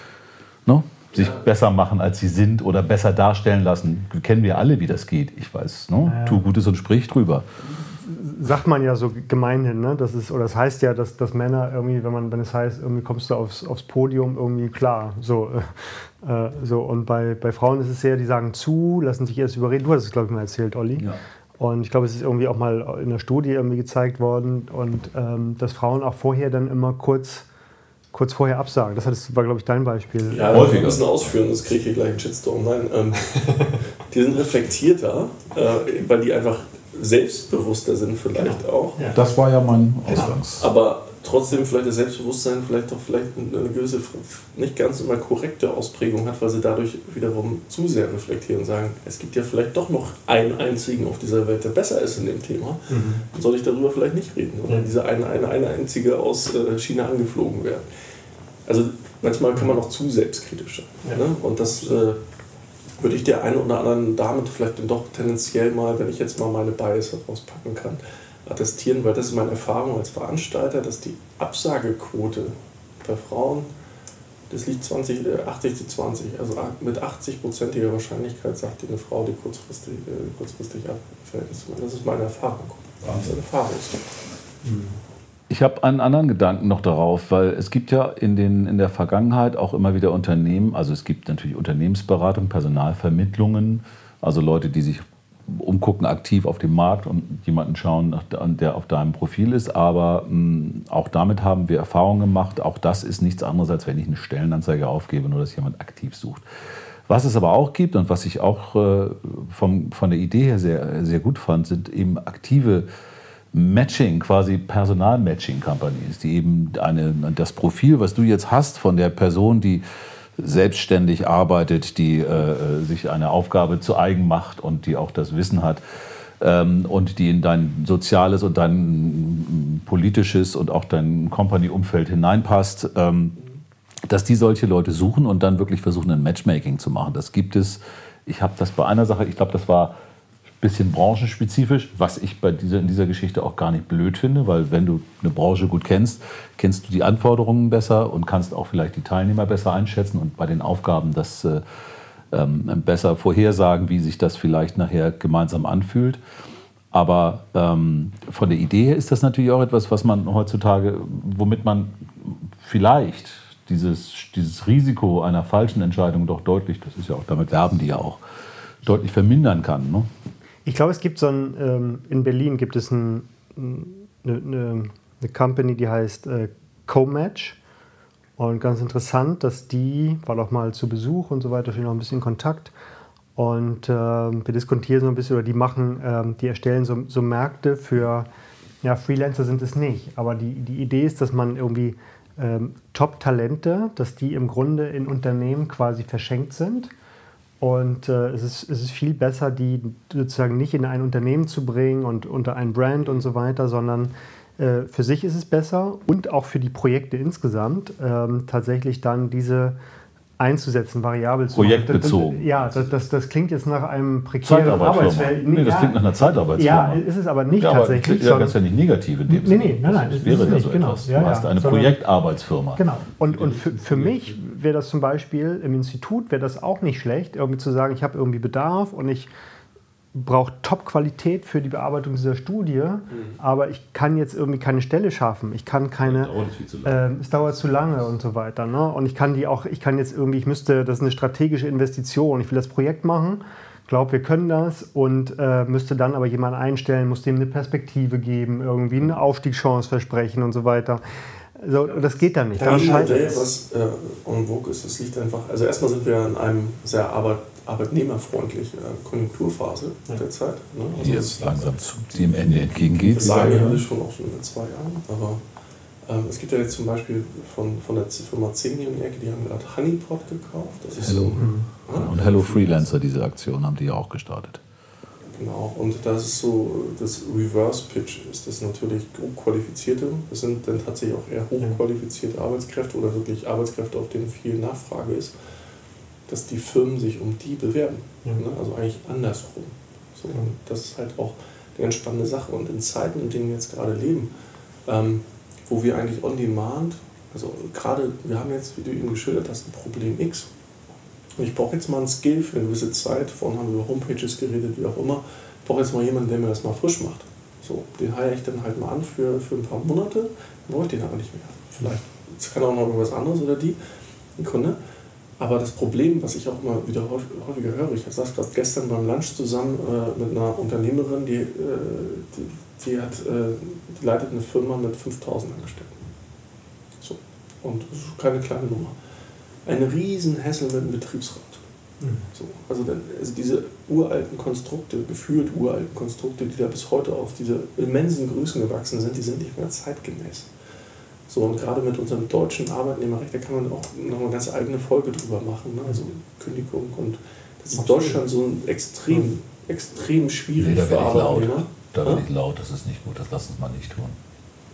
ne, sich ja. besser machen, als sie sind oder besser darstellen lassen. Kennen wir alle, wie das geht. Ich weiß, ne? Ja. tu Gutes und sprich drüber sagt man ja so gemeinhin, ne? Das ist, oder das heißt ja, dass, dass Männer irgendwie, wenn man, wenn es heißt, irgendwie kommst du aufs, aufs Podium, irgendwie klar. So, äh, so. Und bei, bei Frauen ist es sehr, die sagen zu, lassen sich erst überreden. Du hast es, glaube ich, mal erzählt, Olli. Ja. Und ich glaube, es ist irgendwie auch mal in der Studie irgendwie gezeigt worden und ähm, dass Frauen auch vorher dann immer kurz kurz vorher absagen. Das war, glaube ich, dein Beispiel. Ja, häufig müssen ausführen, das kriege ich hier gleich einen Shitstorm. Nein, ähm, die sind reflektierter, äh, weil die einfach selbstbewusster sind vielleicht ja. auch. Das war ja mein Ausgangs. Aber trotzdem vielleicht das Selbstbewusstsein vielleicht doch vielleicht eine gewisse, nicht ganz immer korrekte Ausprägung hat, weil sie dadurch wiederum zu sehr reflektieren und sagen, es gibt ja vielleicht doch noch einen einzigen auf dieser Welt, der besser ist in dem Thema. Mhm. Dann soll ich darüber vielleicht nicht reden oder diese eine, eine, eine einzige aus äh, China angeflogen werden. Also manchmal kann man auch zu selbstkritisch sein. Ja. Ne? Und das äh, würde ich der einen oder anderen damit vielleicht doch tendenziell mal, wenn ich jetzt mal meine Bias rauspacken kann, attestieren, weil das ist meine Erfahrung als Veranstalter, dass die Absagequote bei Frauen, das liegt 20, 80 äh, zu 20. Also mit 80-prozentiger Wahrscheinlichkeit sagt die eine Frau, die kurzfristig, äh, kurzfristig abfällt. Das ist meine Erfahrung. Das ist eine Erfahrung. Ich habe einen anderen Gedanken noch darauf, weil es gibt ja in, den, in der Vergangenheit auch immer wieder Unternehmen, also es gibt natürlich Unternehmensberatung, Personalvermittlungen, also Leute, die sich umgucken aktiv auf dem Markt und jemanden schauen, der auf deinem Profil ist. Aber mh, mm, auch damit haben wir Erfahrungen gemacht. Auch das ist nichts anderes, als wenn ich eine Stellenanzeige aufgebe, nur dass jemand aktiv sucht. Was es aber auch gibt und was ich auch äh, vom, von der Idee her sehr, sehr gut fand, sind eben aktive Matching, quasi Personal-Matching-Companies, die eben eine, das Profil, was du jetzt hast von der Person, die selbstständig arbeitet, die äh, sich eine Aufgabe zu eigen macht und die auch das Wissen hat ähm, und die in dein soziales und dein politisches und auch dein Company-Umfeld hineinpasst, ähm, dass die solche Leute suchen und dann wirklich versuchen, ein Matchmaking zu machen. Das gibt es. Ich habe das bei einer Sache, ich glaube, das war bisschen branchenspezifisch, was ich bei dieser, in dieser Geschichte auch gar nicht blöd finde, weil wenn du eine Branche gut kennst, kennst du die Anforderungen besser und kannst auch vielleicht die Teilnehmer besser einschätzen und bei den Aufgaben das äh, ähm, besser vorhersagen, wie sich das vielleicht nachher gemeinsam anfühlt. Aber ähm, von der Idee her ist das natürlich auch etwas, was man heutzutage, womit man vielleicht dieses, dieses Risiko einer falschen Entscheidung doch deutlich, das ist ja auch, damit werben die ja auch, deutlich vermindern kann. Ne? Ich glaube, es gibt so ein, ähm, in Berlin gibt es ein, eine, eine, eine Company, die heißt äh, CoMatch. Und ganz interessant, dass die, war doch mal zu Besuch und so weiter, stehen noch ein bisschen in Kontakt. Und äh, wir diskutieren so ein bisschen, oder die machen, äh, die erstellen so, so, Märkte für, ja, Freelancer sind es nicht. Aber die, die Idee ist, dass man irgendwie ähm, Top-Talente, dass die im Grunde in Unternehmen quasi verschenkt sind und äh, es, ist, es ist viel besser, die sozusagen nicht in ein Unternehmen zu bringen und unter ein Brand und so weiter, sondern äh, für sich ist es besser und auch für die Projekte insgesamt ähm, tatsächlich dann diese einzusetzen, variabel zu Projektbezogen. Ja, das, das, das, klingt jetzt nach einem prekären Arbeitsfeld. Nee, das ja, klingt nach einer Zeitarbeitsfirma. Ja, ist es aber nicht ja, tatsächlich. Ja, ganz ja nicht negativ in dem Nee, nee, nein, nein. Das wäre ja so genau. etwas. Du ja, hast eine Projektarbeitsfirma. Genau. Und, und für, für mich wäre das zum Beispiel im Institut, wäre das auch nicht schlecht, irgendwie zu sagen, ich habe irgendwie Bedarf und ich braucht Top-Qualität für die Bearbeitung dieser Studie, mhm. aber ich kann jetzt irgendwie keine Stelle schaffen. Ich kann keine. Dauert äh, es dauert zu lange und so weiter. Ne? Und ich kann die auch, ich kann jetzt irgendwie, ich müsste, das ist eine strategische Investition. Ich will das Projekt machen, glaube, wir können das und äh, müsste dann aber jemanden einstellen, muss dem eine Perspektive geben, irgendwie eine Aufstiegschance versprechen und so weiter. So, das geht dann nicht. Dann Modell, was äh, en vogue ist, das liegt einfach. Also erstmal sind wir in einem sehr arbeit arbeitnehmerfreundliche Konjunkturphase ja. derzeit. Ne? Also die jetzt langsam dem Ende entgegengeht. Das sagen wir alle schon auch schon in zwei Jahren. Aber ähm, es gibt ja jetzt zum Beispiel von, von der Firma Zeni die Ecke, die haben gerade Honeypot gekauft. Das ist Hello. So, mhm. ja, und Hello Freelancer, diese Aktion, haben die ja auch gestartet. Genau, und das ist so, das Reverse Pitch ist das natürlich hochqualifizierte, das sind dann tatsächlich auch eher hochqualifizierte Arbeitskräfte oder wirklich Arbeitskräfte, auf denen viel Nachfrage ist dass die Firmen sich um die bewerben. Ja. Ne? Also eigentlich andersrum. So, das ist halt auch eine ganz spannende Sache. Und in Zeiten, in denen wir jetzt gerade leben, ähm, wo wir eigentlich on demand, also gerade, wir haben jetzt, wie du eben geschildert hast, ein Problem X. Und ich brauche jetzt mal einen Skill für eine gewisse Zeit. Vorhin haben wir über Homepages geredet, wie auch immer. Ich brauche jetzt mal jemanden, der mir das mal frisch macht. So, den heiere ich dann halt mal an für, für ein paar Monate, dann brauche ich den aber nicht mehr. Vielleicht kann auch noch irgendwas anderes oder die, ein Kunde. Aber das Problem, was ich auch immer wieder häufiger höre, ich saß gerade gestern beim Lunch zusammen äh, mit einer Unternehmerin, die, äh, die, die, hat, äh, die leitet eine Firma mit 5000 Angestellten. So. Und das ist keine kleine Nummer. Ein riesen Hessel mit einem Betriebsrat. Mhm. So. Also, dann, also diese uralten Konstrukte, gefühlt uralten Konstrukte, die da bis heute auf diese immensen Größen gewachsen sind, die sind nicht mehr zeitgemäß. So, und gerade mit unserem deutschen Arbeitnehmerrecht, da kann man auch noch eine ganz eigene Folge drüber machen, ne? also Kündigung und das ist in Deutschland so ein extrem, extrem schwierig nee, da für Arbeitnehmer. Da bin ich laut, das ist nicht gut, das lassen wir nicht tun.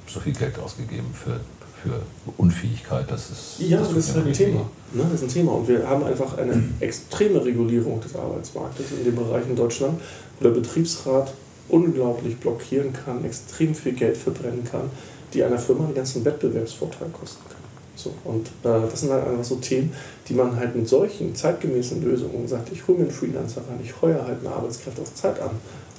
So viel Geld ausgegeben für, für Unfähigkeit, das ist. Ja, das, das ist halt ein Thema. Ne? Das ist ein Thema. Und wir haben einfach eine extreme Regulierung des Arbeitsmarktes in dem Bereich in Deutschland, wo der Betriebsrat unglaublich blockieren kann, extrem viel Geld verbrennen kann, die einer Firma den ganzen Wettbewerbsvorteil kosten kann. So, und äh, das sind halt einfach so Themen, die man halt mit solchen zeitgemäßen Lösungen sagt, ich hole mir einen Freelancer rein, ich heuere halt eine Arbeitskraft auf Zeit an,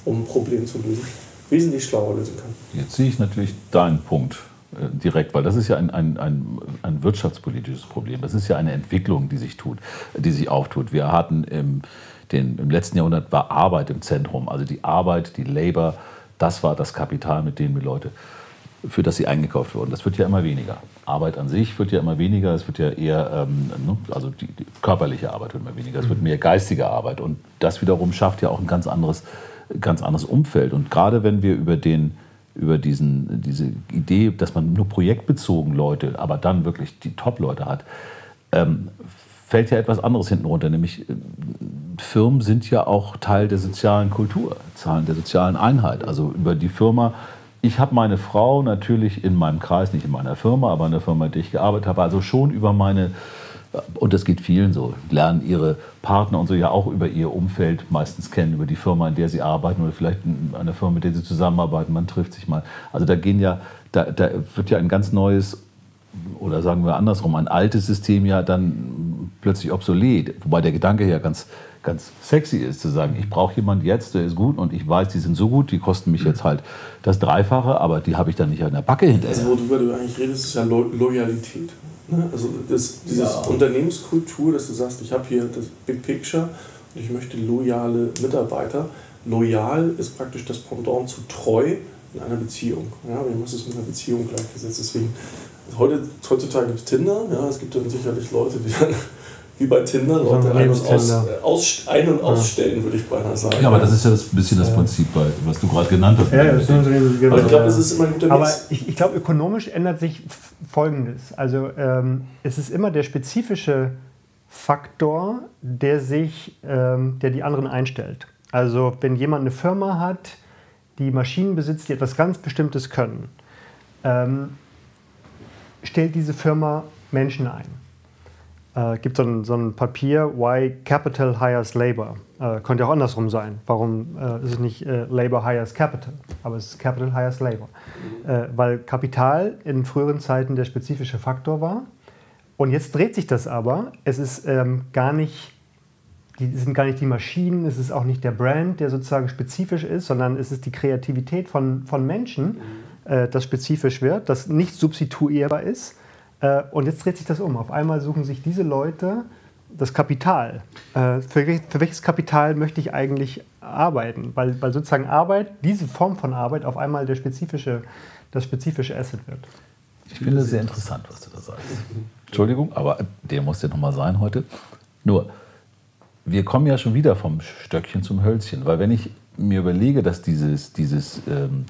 um ein Problem zu lösen, wesentlich schlauer lösen kann. Jetzt sehe ich natürlich deinen Punkt äh, direkt, weil das ist ja ein, ein, ein, ein, wirtschaftspolitisches Problem. Das ist ja eine Entwicklung, die sich tut, die sich auftut. Wir hatten im, den, im letzten Jahrhundert war Arbeit im Zentrum, also die Arbeit, die Labor, das war das Kapital, mit dem die Leute für das sie eingekauft wurden. Das wird ja immer weniger. Arbeit an sich wird ja immer weniger. Es wird ja eher, ähm, ne, also die, die, körperliche Arbeit wird immer weniger. Es wird mhm. mehr geistige Arbeit. Und das wiederum schafft ja auch ein ganz anderes, ganz anderes Umfeld. Und gerade wenn wir über den über diesen, diese Idee, dass man nur projektbezogen Leute, aber dann wirklich die Top-Leute hat, ähm, fällt ja etwas anderes hinten runter, nämlich äh, Firmen sind ja auch Teil der sozialen Kultur, Zahlen der sozialen Einheit. Also über die Firma ich habe meine Frau natürlich in meinem Kreis, nicht in meiner Firma, aber in der Firma, in der ich gearbeitet habe, also schon über meine, und das geht vielen so, lernen ihre Partner und so ja auch über ihr Umfeld meistens kennen, über die Firma, in der sie arbeiten oder vielleicht eine Firma, mit der sie zusammenarbeiten, man trifft sich mal. Also da gehen ja, da, da wird ja ein ganz neues oder sagen wir andersrum, ein altes System ja dann plötzlich obsolet. Wobei der Gedanke ja ganz, ganz sexy ist, zu sagen, ich brauche jemanden jetzt, der ist gut und ich weiß, die sind so gut, die kosten mich jetzt halt das Dreifache, aber die habe ich dann nicht an der Backe hinterher. Also worüber du eigentlich redest, ist ja Lo Loyalität. Ne? Also das, dieses ja. Unternehmenskultur, dass du sagst, ich habe hier das Big Picture und ich möchte loyale Mitarbeiter. Loyal ist praktisch das Pendant zu treu in einer Beziehung. Ja, wir haben es mit einer Beziehung gleichgesetzt. Deswegen, heute, heutzutage gibt es Tinder, ja, es gibt dann sicherlich Leute, die dann wie bei Tinder Leute ein und, aus, aus, ein- und ausstellen, würde ich beinahe sagen. Ja, aber das ist ja ein bisschen das Prinzip, was du gerade genannt hast. Ja, ja, das ist genau. Aber ich glaube, es ist immer ein guter Aber ich, ich glaube, ökonomisch ändert sich Folgendes. Also ähm, es ist immer der spezifische Faktor, der sich, ähm, der die anderen einstellt. Also wenn jemand eine Firma hat, die Maschinen besitzt, die etwas ganz Bestimmtes können, ähm, stellt diese Firma Menschen ein äh, gibt so ein, so ein Papier, Why Capital Hires Labor. Äh, könnte auch andersrum sein. Warum äh, ist es nicht äh, Labor Hires Capital, aber es ist Capital Hires Labor. Äh, weil Kapital in früheren Zeiten der spezifische Faktor war. Und jetzt dreht sich das aber. Es ist ähm, gar nicht die sind gar nicht die Maschinen, es ist auch nicht der Brand, der sozusagen spezifisch ist, sondern es ist die Kreativität von, von Menschen, mhm. äh, das spezifisch wird, das nicht substituierbar ist und jetzt dreht sich das um. Auf einmal suchen sich diese Leute das Kapital. Äh, für, für, welches Kapital möchte ich eigentlich arbeiten? Weil, weil sozusagen Arbeit, diese Form von Arbeit auf einmal der spezifische, das spezifische Asset wird. Ich finde es sehr interessant, was du da sagst. Entschuldigung, aber der muss ja nochmal sein heute. Nur, wir kommen ja schon wieder vom Stöckchen zum Hölzchen, weil wenn ich mir überlege, dass dieses, dieses, ähm,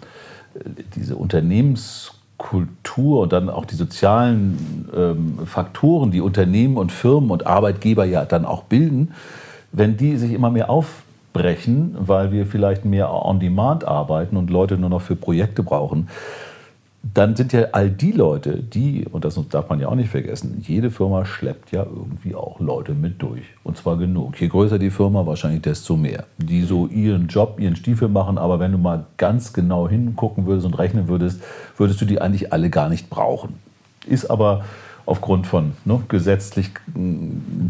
diese Unternehmens Kultur und dann auch die sozialen ähm, Faktoren, die Unternehmen und Firmen und Arbeitgeber ja dann auch bilden, wenn die sich immer mehr aufbrechen, weil wir vielleicht mehr on demand arbeiten und Leute nur noch für Projekte brauchen, dann sind ja all die Leute, die, und das darf man ja auch nicht vergessen, jede Firma schleppt ja irgendwie auch Leute mit durch. Und zwar genug. Je größer die Firma, wahrscheinlich desto mehr. Die so ihren Job, ihren Stiefel machen, aber wenn du mal ganz genau hingucken würdest und rechnen würdest, würdest du die eigentlich alle gar nicht brauchen. Ist aber aufgrund von ne, gesetzlich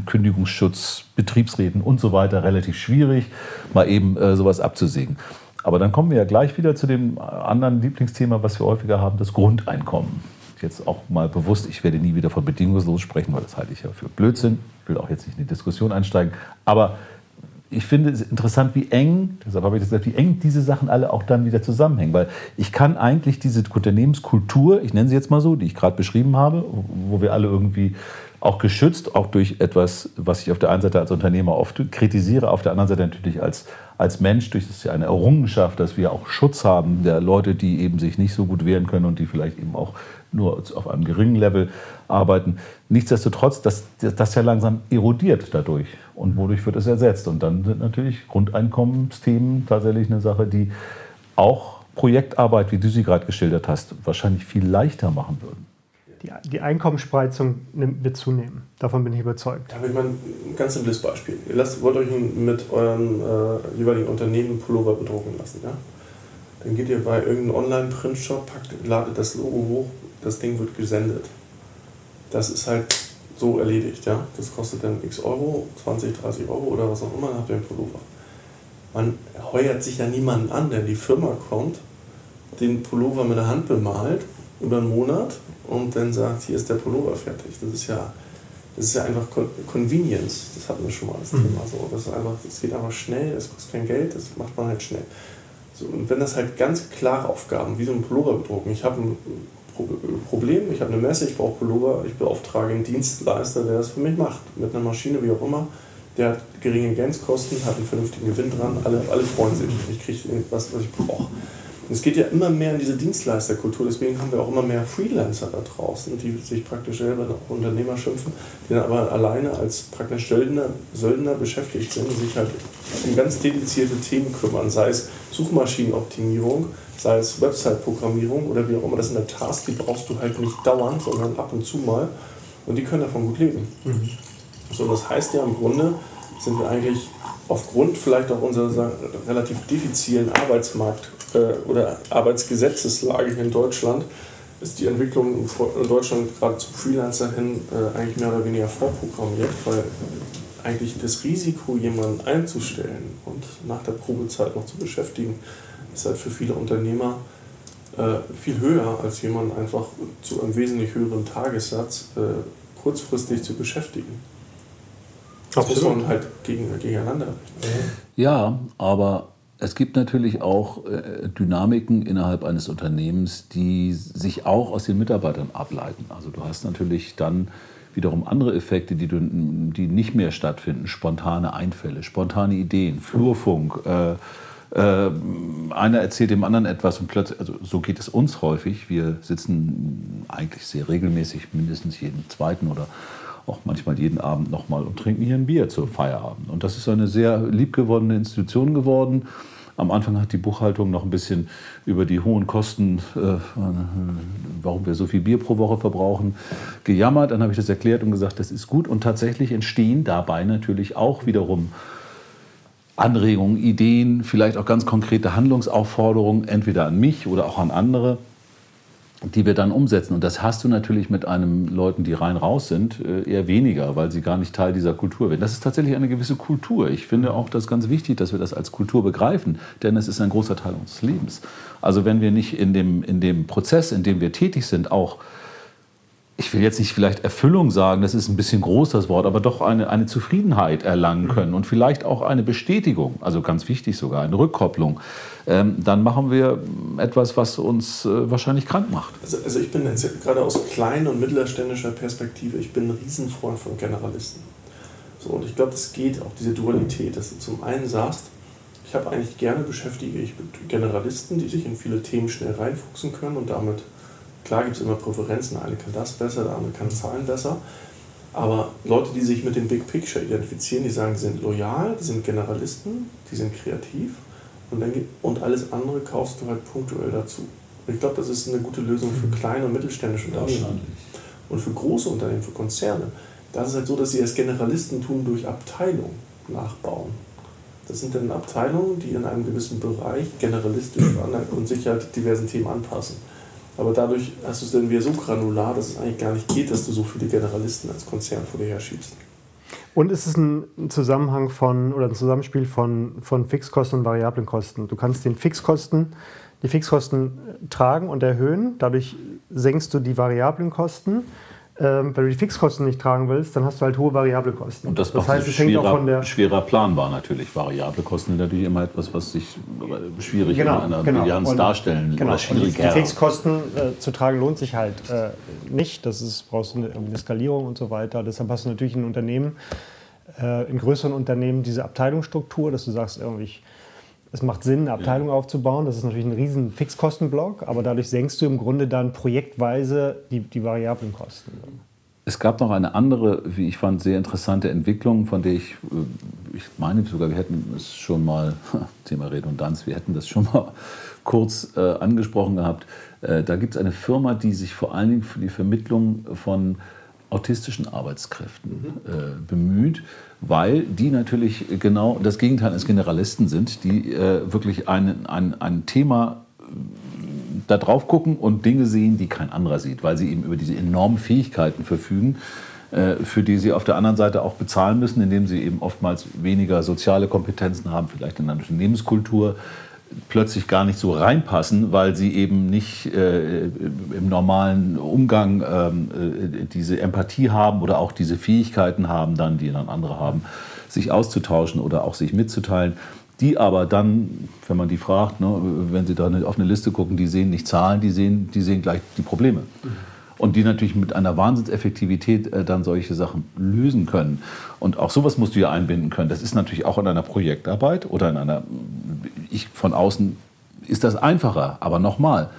Kündigungsschutz, Betriebsräten und so weiter relativ schwierig, mal eben äh, sowas abzusägen. Aber dann kommen wir ja gleich wieder zu dem anderen Lieblingsthema, was wir häufiger haben, das Grundeinkommen. Jetzt auch mal bewusst, ich werde nie wieder von bedingungslos sprechen, weil das halte ich ja für Blödsinn. Ich will auch jetzt nicht in die Diskussion einsteigen. Aber ich finde es interessant, wie eng, deshalb habe ich das gesagt, wie eng diese Sachen alle auch dann wieder zusammenhängen. Weil ich kann eigentlich diese Unternehmenskultur, ich nenne sie jetzt mal so, die ich gerade beschrieben habe, wo wir alle irgendwie auch geschützt, auch durch etwas, was ich auf der einen Seite als Unternehmer oft kritisiere, auf der anderen Seite natürlich als als Mensch, durch das ist ja eine Errungenschaft, dass wir auch Schutz haben der Leute, die eben sich nicht so gut wehren können und die vielleicht eben auch nur auf einem geringen Level arbeiten. Nichtsdestotrotz, das, das ja langsam erodiert dadurch. Und wodurch wird es ersetzt? Und dann sind natürlich Grundeinkommensthemen tatsächlich eine Sache, die auch Projektarbeit, wie du sie gerade geschildert hast, wahrscheinlich viel leichter machen würden. Die, die Einkommensspreizung wird zunehmen. Davon bin ich überzeugt. Da habe ich mal ein ganz simples Beispiel. Ihr lasst, wollt euch mit eurem äh, jeweiligen Unternehmen Pullover bedrucken lassen. Ja? Dann geht ihr bei irgendeinem Online-Printshop, ladet das Logo hoch, das Ding wird gesendet. Das ist halt so erledigt. Ja? Das kostet dann x Euro, 20, 30 Euro oder was auch immer, dann habt ihr einen Pullover. Man heuert sich ja niemanden an, der die Firma kommt, den Pullover mit der Hand bemalt über einen Monat und dann sagt, hier ist der Pullover fertig. Das ist ja, das ist ja einfach Convenience. Das hatten wir schon mal das mhm. Thema so. Das, ist einfach, das geht einfach schnell, das kostet kein Geld, das macht man halt schnell. So, und wenn das halt ganz klare Aufgaben, wie so ein Pullover bedrucken, ich habe ein Problem, ich habe eine Messe, ich brauche Pullover, ich beauftrage einen Dienstleister, der das für mich macht, mit einer Maschine, wie auch immer. Der hat geringe Grenzkosten, hat einen vernünftigen Gewinn dran, alle, alle freuen sich. Ich kriege was, was ich brauche. Es geht ja immer mehr in diese Dienstleisterkultur, deswegen haben wir auch immer mehr Freelancer da draußen, die sich praktisch selber Unternehmer schimpfen, die dann aber alleine als praktisch Söldner, Söldner beschäftigt sind, die sich halt um ganz dedizierte Themen kümmern, sei es Suchmaschinenoptimierung, sei es Website-Programmierung oder wie auch immer. Das sind eine Task, die brauchst du halt nicht dauernd, sondern ab und zu mal und die können davon gut leben. Mhm. So, das heißt ja im Grunde, sind wir eigentlich aufgrund vielleicht auch unserer relativ diffizilen Arbeitsmarkt- äh, oder Arbeitsgesetzeslage hier in Deutschland, ist die Entwicklung in Deutschland gerade zu Freelancer hin äh, eigentlich mehr oder weniger vorprogrammiert, weil eigentlich das Risiko, jemanden einzustellen und nach der Probezeit noch zu beschäftigen, ist halt für viele Unternehmer äh, viel höher, als jemanden einfach zu einem wesentlich höheren Tagessatz kurzfristig zu beschäftigen. Das muss man halt gegen, gegeneinander rechnen. Ja, aber es gibt natürlich auch äh, Dynamiken innerhalb eines Unternehmens, die sich auch aus den Mitarbeitern ableiten. Also du hast natürlich dann wiederum andere Effekte, die, du, die nicht mehr stattfinden. Spontane Einfälle, spontane Ideen, Flurfunk. Äh, äh, einer erzählt dem anderen etwas und plötzlich, also so geht es uns häufig. Wir sitzen eigentlich sehr regelmäßig, mindestens jeden zweiten oder auch manchmal jeden Abend nochmal und trinken hier ein Bier zu Feierabend. Und das ist eine sehr liebgewonnene Institution geworden. Am Anfang hat die Buchhaltung noch ein bisschen über die hohen Kosten, äh, warum wir so viel Bier pro Woche verbrauchen, gejammert. Dann habe ich das erklärt und gesagt, das ist gut. Und tatsächlich entstehen dabei natürlich auch wiederum Anregungen, Ideen, vielleicht auch ganz konkrete Handlungsaufforderungen, entweder an mich oder auch an andere die wir dann umsetzen. Und das hast du natürlich mit einem Leuten, die rein raus sind, äh, eher weniger, weil sie gar nicht Teil dieser Kultur werden. Das ist tatsächlich eine gewisse Kultur. Ich finde auch das ganz wichtig, dass wir das als Kultur begreifen, denn es ist ein großer Teil unseres Lebens. Also wenn wir nicht in dem, in dem Prozess, in dem wir tätig sind, auch ich will jetzt nicht vielleicht Erfüllung sagen, das ist ein bisschen groß das Wort, aber doch eine, eine Zufriedenheit erlangen können und vielleicht auch eine Bestätigung, also ganz wichtig sogar, eine Rückkopplung, ähm, dann machen wir etwas, was uns äh, wahrscheinlich krank macht. Also, also ich bin jetzt gerade aus klein- und mittelständischer Perspektive, ich bin ein Riesenfreund von Generalisten. So, und ich glaube, das geht auch, diese Dualität, dass du zum einen sagst, ich habe eigentlich gerne beschäftige ich mit Generalisten, die sich in viele Themen schnell reinfuchsen können und damit Klar gibt es immer Präferenzen, der eine kann das besser, der andere kann Zahlen besser. Aber Leute, die sich mit dem Big Picture identifizieren, die sagen, die sind loyal, die sind Generalisten, die sind kreativ und, dann, und alles andere kaufst du halt punktuell dazu. Und ich glaube, das ist eine gute Lösung für kleine und mittelständische Unternehmen. Und für große Unternehmen, für Konzerne. Da ist es halt so, dass sie als Generalisten tun durch Abteilung nachbauen. Das sind dann Abteilungen, die in einem gewissen Bereich generalistisch und sich halt diversen Themen anpassen. Aber dadurch hast du es dann wieder so granular, dass es eigentlich gar nicht geht, dass du so viele Generalisten als Konzern vor dir her schiebst. Und es ist ein Zusammenhang von oder ein Zusammenspiel von, von Fixkosten und variablen Kosten. Du kannst den Fixkosten, die Fixkosten tragen und erhöhen, dadurch senkst du die variablen Kosten ähm, wenn du die Fixkosten nicht tragen willst, dann hast du halt hohe variable Kosten. Und das, das heißt, es hängt auch von der schwerer planbar natürlich. Variable Kosten sind natürlich immer etwas, was sich schwierig genau, in einer genau. Bilanz und, darstellen genau. oder schwieriger. Die Fixkosten äh, zu tragen lohnt sich halt äh, nicht. Das ist brauchst du eine, eine, Skalierung und so weiter. Deshalb hast du natürlich in Unternehmen, äh, in größeren Unternehmen diese Abteilungsstruktur, dass du sagst irgendwie es macht Sinn, eine Abteilung ja. aufzubauen. Das ist natürlich ein riesen Fixkostenblock, aber dadurch senkst du im Grunde dann projektweise die, die variablen Kosten. Es gab noch eine andere, wie ich fand, sehr interessante Entwicklung, von der ich, äh, ich meine sogar, wir hätten es schon mal, Thema Redundanz, wir hätten das schon mal kurz äh, angesprochen gehabt. Äh, da gibt es eine Firma, die sich vor allen Dingen für die Vermittlung von autistischen Arbeitskräften äh, bemüht, weil die natürlich genau das Gegenteil eines Generalisten sind, die äh, wirklich ein, ein, ein Thema äh, da drauf gucken und Dinge sehen, die kein anderer sieht, weil sie eben über diese enormen Fähigkeiten verfügen, äh, für die sie auf der anderen Seite auch bezahlen müssen, indem sie eben oftmals weniger soziale Kompetenzen haben, vielleicht in einer Unternehmenskultur, plötzlich gar nicht so reinpassen, weil sie eben nicht äh, im normalen Umgang ähm, äh, diese Empathie haben oder auch diese Fähigkeiten haben, dann, die dann andere haben, sich auszutauschen oder auch sich mitzuteilen. Die aber dann, wenn man die fragt, ne, wenn sie da auf eine Liste gucken, die sehen nicht Zahlen, die sehen, die sehen gleich die Probleme. Mhm und die natürlich mit einer Wahnsinnseffektivität äh, dann solche Sachen lösen können. Und auch sowas musst du ja einbinden können. Das ist natürlich auch in einer Projektarbeit oder in einer, ich von außen ist das einfacher. Aber nochmal,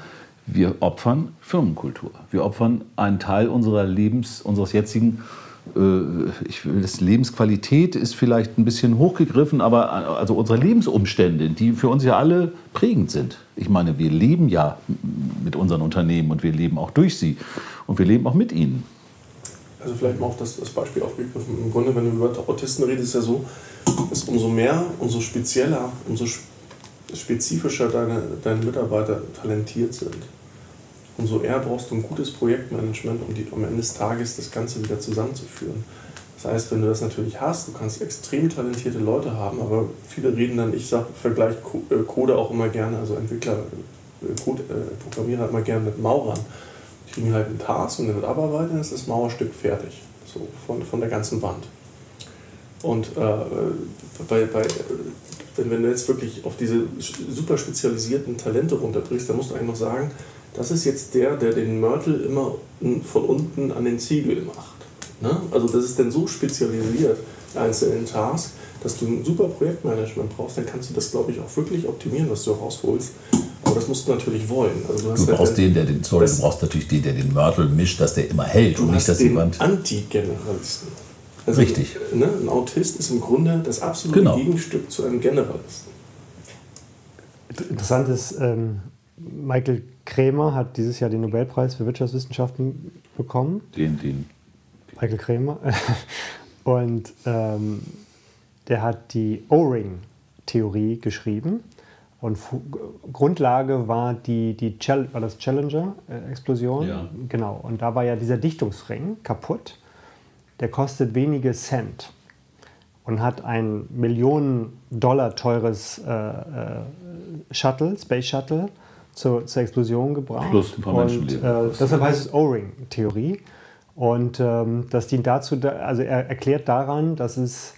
wir opfern Firmenkultur. Wir opfern einen Teil unserer Lebens, unseres jetzigen ich will, das Lebensqualität ist vielleicht ein bisschen hochgegriffen, aber also unsere Lebensumstände, die für uns ja alle prägend sind. Ich meine, wir leben ja mit unseren Unternehmen und wir leben auch durch sie und wir leben auch mit ihnen. Also vielleicht mal auch das, das Beispiel aufgegriffen. Im Grunde, wenn du über Autisten redest, ist ja so, dass umso mehr, umso spezieller, umso spezifischer deine, deine Mitarbeiter talentiert sind umso eher brauchst du ein gutes Projektmanagement, um die, am Ende des Tages das Ganze wieder zusammenzuführen. Das heißt, wenn du das natürlich hast, du kannst extrem talentierte Leute haben, aber viele reden dann, ich sage, vergleiche äh, Code auch immer gerne, also Entwickler, äh, Code, äh, Programmierer immer gerne mit Maurern. Die kriegen halt einen Task und dann wird abarbeiten, dann ist das Mauerstück fertig, so von, von der ganzen Wand. Und äh, bei, bei, wenn, wenn du jetzt wirklich auf diese super spezialisierten Talente runterbrichst, dann musst du eigentlich noch sagen, das ist jetzt der, der den Mörtel immer von unten an den Ziegel macht. Ne? Also das ist dann so spezialisiert, einzelnen Task, dass du ein super Projektmanagement brauchst, dann kannst du das, glaube ich, auch wirklich optimieren, was du rausholst. Aber das musst du natürlich wollen. Also du, du halt brauchst den, der den, sorry, du brauchst natürlich den, der den Mörtel mischt, dass der immer hält und nicht, dass die Wand. Anti-Generalisten. Also, Richtig. Ne, ein Autist ist im Grunde das absolute genau. Gegenstück zu einem Generalisten. Interessant ist, ähm, Michael Krämer hat dieses Jahr den Nobelpreis für Wirtschaftswissenschaften bekommen. Den, den. Michael Krämer. Und ähm, der hat die O-Ring-Theorie geschrieben. Und Grundlage war, die, die war das Challenger-Explosion. Ja. Genau. Und da war ja dieser Dichtungsring kaputt. Der kostet wenige Cent und hat ein Millionen Dollar teures äh, äh, Shuttle, Space Shuttle, zur, zur Explosion gebracht. Plus ein paar und, äh, deshalb heißt es O-Ring-Theorie. Und ähm, das dient dazu, also er erklärt daran, dass, es,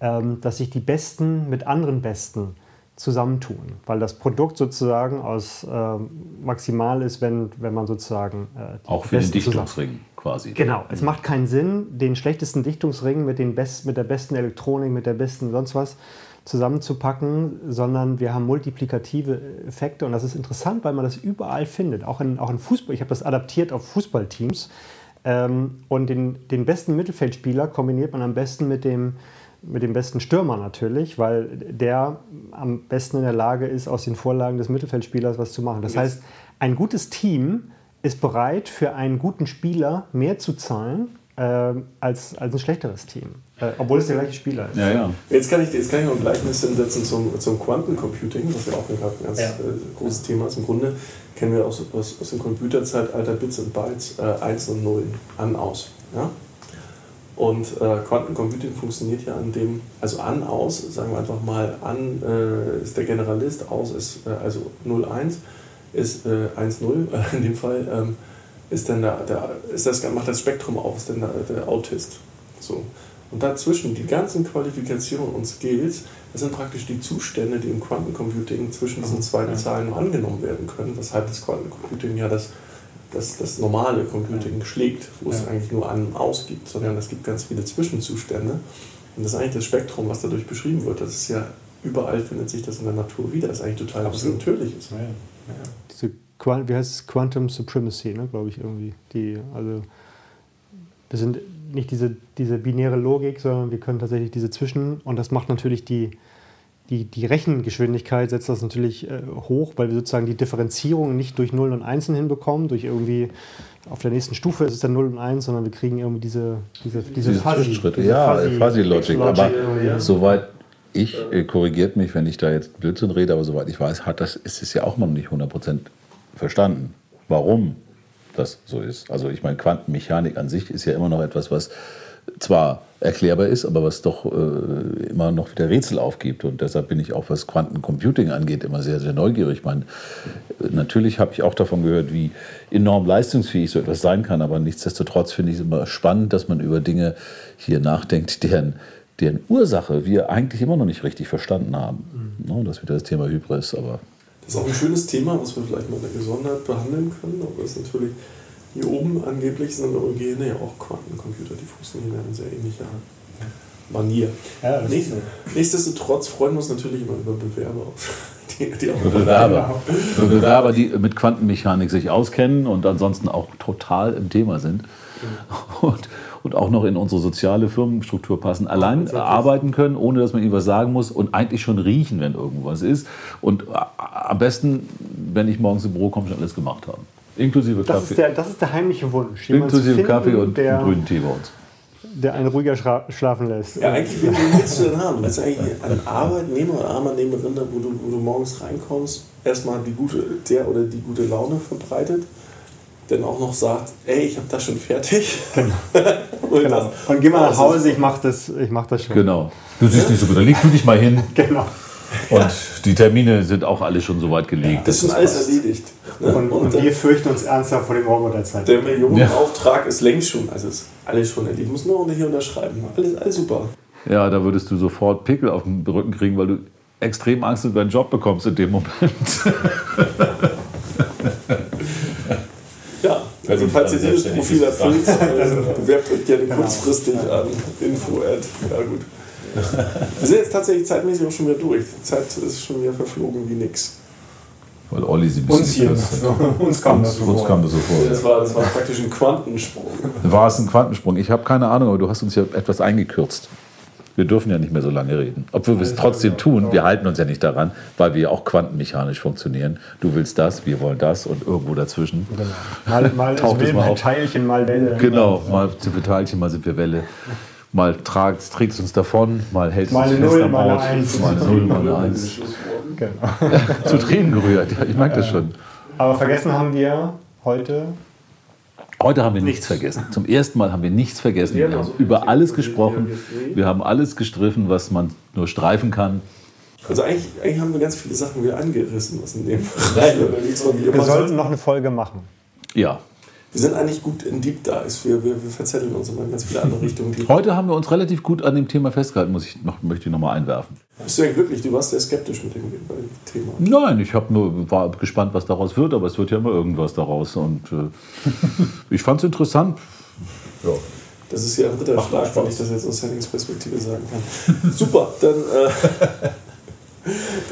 ähm, dass sich die Besten mit anderen Besten zusammentun, weil das Produkt sozusagen aus äh, maximal ist, wenn, wenn man sozusagen äh, auch für den Dichtungsring zusammen. quasi. Genau, es macht keinen Sinn, den schlechtesten Dichtungsring mit, den Best, mit der besten Elektronik, mit der besten sonst was zusammenzupacken, sondern wir haben multiplikative Effekte und das ist interessant, weil man das überall findet, auch in, auch in Fußball. Ich habe das adaptiert auf Fußballteams ähm, und den, den besten Mittelfeldspieler kombiniert man am besten mit dem, mit dem besten Stürmer natürlich, weil der am besten in der Lage ist, aus den Vorlagen des Mittelfeldspielers was zu machen. Das heißt, ein gutes Team ist bereit, für einen guten Spieler mehr zu zahlen als, als ein schlechteres Team. Äh, obwohl es der gleiche Spieler ist. Ja, ja. Jetzt kann ich, jetzt kann ich noch ein Gleichnis hinsetzen zum, zum Quantencomputing, was ja auch ein ganz ja. äh, großes Thema ist. Im Grunde kennen wir aus, aus, aus dem Computerzeitalter Bits und Bytes, äh, 1 und 0, an, aus. Ja? Und äh, Quantencomputing funktioniert ja an dem, also an, aus, sagen wir einfach mal, an äh, ist der Generalist, aus ist äh, also 0, 1, ist äh, 1, 0 in dem Fall. Ähm, ist dann der, der ist das, macht das Spektrum auf, ist dann der, der Autist. So. Und dazwischen, die ganzen Qualifikationen und Skills, das sind praktisch die Zustände, die im Quantencomputing zwischen diesen zwei Zahlen angenommen werden können, weshalb das Quantencomputing ja das, das, das normale Computing schlägt, wo es eigentlich nur an und aus gibt, sondern es gibt ganz viele Zwischenzustände. Und das ist eigentlich das Spektrum, was dadurch beschrieben wird. Das ist ja überall findet sich das in der Natur wieder. Das ist eigentlich total was Natürliches. Ja, ja. Diese wie heißt es? Quantum Supremacy, ne, glaube ich, irgendwie. Die, also, wir sind nicht diese, diese binäre Logik, sondern wir können tatsächlich diese Zwischen- und das macht natürlich die, die, die Rechengeschwindigkeit setzt das natürlich äh, hoch, weil wir sozusagen die Differenzierung nicht durch 0 und 1 hinbekommen, durch irgendwie auf der nächsten Stufe ist es dann 0 und 1, sondern wir kriegen irgendwie diese, diese, diese, diese Fuzzy, Zwischenschritte. diese Ja, Fuzzy- Fuzzy Logic. Aber ja. soweit ich, äh, korrigiert mich, wenn ich da jetzt Blödsinn rede, aber soweit ich weiß, hat das, ist es ja auch noch nicht 100% verstanden, warum das so ist. Also ich meine, Quantenmechanik an sich ist ja immer noch etwas, was zwar erklärbar ist, aber was doch äh, immer noch wieder Rätsel aufgibt. Und deshalb bin ich auch, was Quantencomputing angeht, immer sehr, sehr neugierig. Ich meine, natürlich habe ich auch davon gehört, wie enorm leistungsfähig so etwas sein kann, aber nichtsdestotrotz finde ich es immer spannend, dass man über Dinge hier nachdenkt, deren, deren Ursache wir eigentlich immer noch nicht richtig verstanden haben. Ne, das ist wieder das Thema Hybris, aber Das ist auch ein schönes Thema, was wir vielleicht mal gesondert behandeln können. Aber es ist natürlich hier oben angeblich sind Neurogene ja auch Quantencomputer, die funktionieren in sehr ähnlicher Manier. Ja, nichtsdestotrotz freuen wir uns natürlich immer über Bewerber, die, die Bewerber. Bewerber, die mit Quantenmechanik sich auskennen und ansonsten auch total im Thema sind und, und auch noch in unsere soziale Firmenstruktur passen, allein arbeiten können, ohne dass man ihnen was sagen muss und eigentlich schon riechen, wenn irgendwas ist. Und am besten, wenn ich morgens im Büro komme, schon alles gemacht haben. Inklusive Das Kaffee. ist, der, das ist der heimliche Wunsch. Inklusive finden, Kaffee und grünen Tee bei uns. Der einen ruhiger schlafen lässt. Ja, eigentlich, wen willst du denn haben? Willst du eigentlich einen Arbeitnehmer oder Arbeitnehmerin, da, wo du, wo du morgens reinkommst, erstmal die gute, der oder die gute Laune verbreitet, dann auch noch sagt, ey, ich habe das schon fertig. Genau. und Genau. Und geh mal nach Hause, ich mach das, ich mach das schon. Genau. Du siehst nicht so gut, dann leg du dich mal hin. Genau. Und die Termine sind auch alle schon soweit gelegt. Das ist schon alles erledigt. Ne? Und, und wir fürchten uns ernsthaft vor dem Roboterzeit. der Millionenauftrag ist längst schon, also ist alles schon erledigt. Ich muss nur noch hier unterschreiben. Alles, alles super. Ja, da würdest du sofort Pickel auf den Rücken kriegen, weil du extrem Angst um deinen Job bekommst in dem Moment. Ja, also falls du ihr dieses Profil erfüllt, äh, bewerbt euch gerne kurzfristig an info. Ja gut. Wir sind jetzt tatsächlich zeitmäßig auch schon wieder durch. Die Zeit ist schon wieder verflogen wie nix. Weil Olli sie ein Uns hier. Uns kam das hat. Uns kam das so vor. Das war, das war praktisch ein Quantensprung. War es ein Quantensprung? Ich habe keine Ahnung, aber du hast uns ja etwas eingekürzt. Wir dürfen ja nicht mehr so lange reden. Obwohl wir es trotzdem tun, wir halten uns ja nicht daran, weil wir ja auch quantenmechanisch funktionieren. Du willst das, wir wollen das und irgendwo dazwischen. Mal, mal Taucht es mal auf. Teilchen, mal Welle. Genau, mal sind wir Teilchen, mal sind wir Welle. Mal tragt, trägt es uns davon, mal hält es uns fest Null, am Ort. Eins. Mal Null, mal eine Eins. Genau. Zu Tränen gerührt, ja, ich mag das schon. Aber vergessen haben wir heute Heute haben wir nichts vergessen. Zum ersten Mal haben wir nichts vergessen. Wir haben über alles gesprochen. Wir haben alles gestriffen, was man nur streifen kann. Also eigentlich, eigentlich haben wir ganz viele Sachen wieder angerissen, was in dem Wir sollten noch eine Folge machen. Ja. Wir sind eigentlich gut in Deep Dives. Wir, wir, wir verzetteln uns immer in ganz viele andere Richtungen. Heute haben wir uns relativ gut an dem Thema festgehalten, muss ich noch, möchte ich noch mal einwerfen. Bist du denn glücklich? Du warst sehr skeptisch mit dem, Thema. Nein, ich hab nur, war gespannt, was daraus wird, aber es wird ja immer irgendwas daraus. Und äh, ich fand es interessant. Ja. Das ist ja ein dritter Schlag, wenn ich das jetzt aus Hennings Perspektive sagen kann. Super, dann, äh,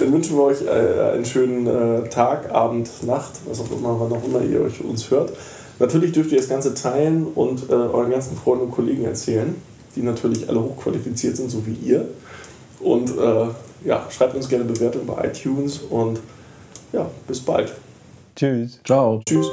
dann wünschen wir euch äh, einen schönen äh, Tag, Abend, Nacht, was auch immer, wann auch immer ihr euch uns hört. Natürlich dürft ihr das Ganze teilen und äh, euren ganzen Freunden und Kollegen erzählen, die natürlich alle hochqualifiziert sind, so wie ihr. Und äh, ja, schreibt uns gerne Bewertungen bei iTunes und ja, bis bald. Tschüss. Ciao. Tschüss.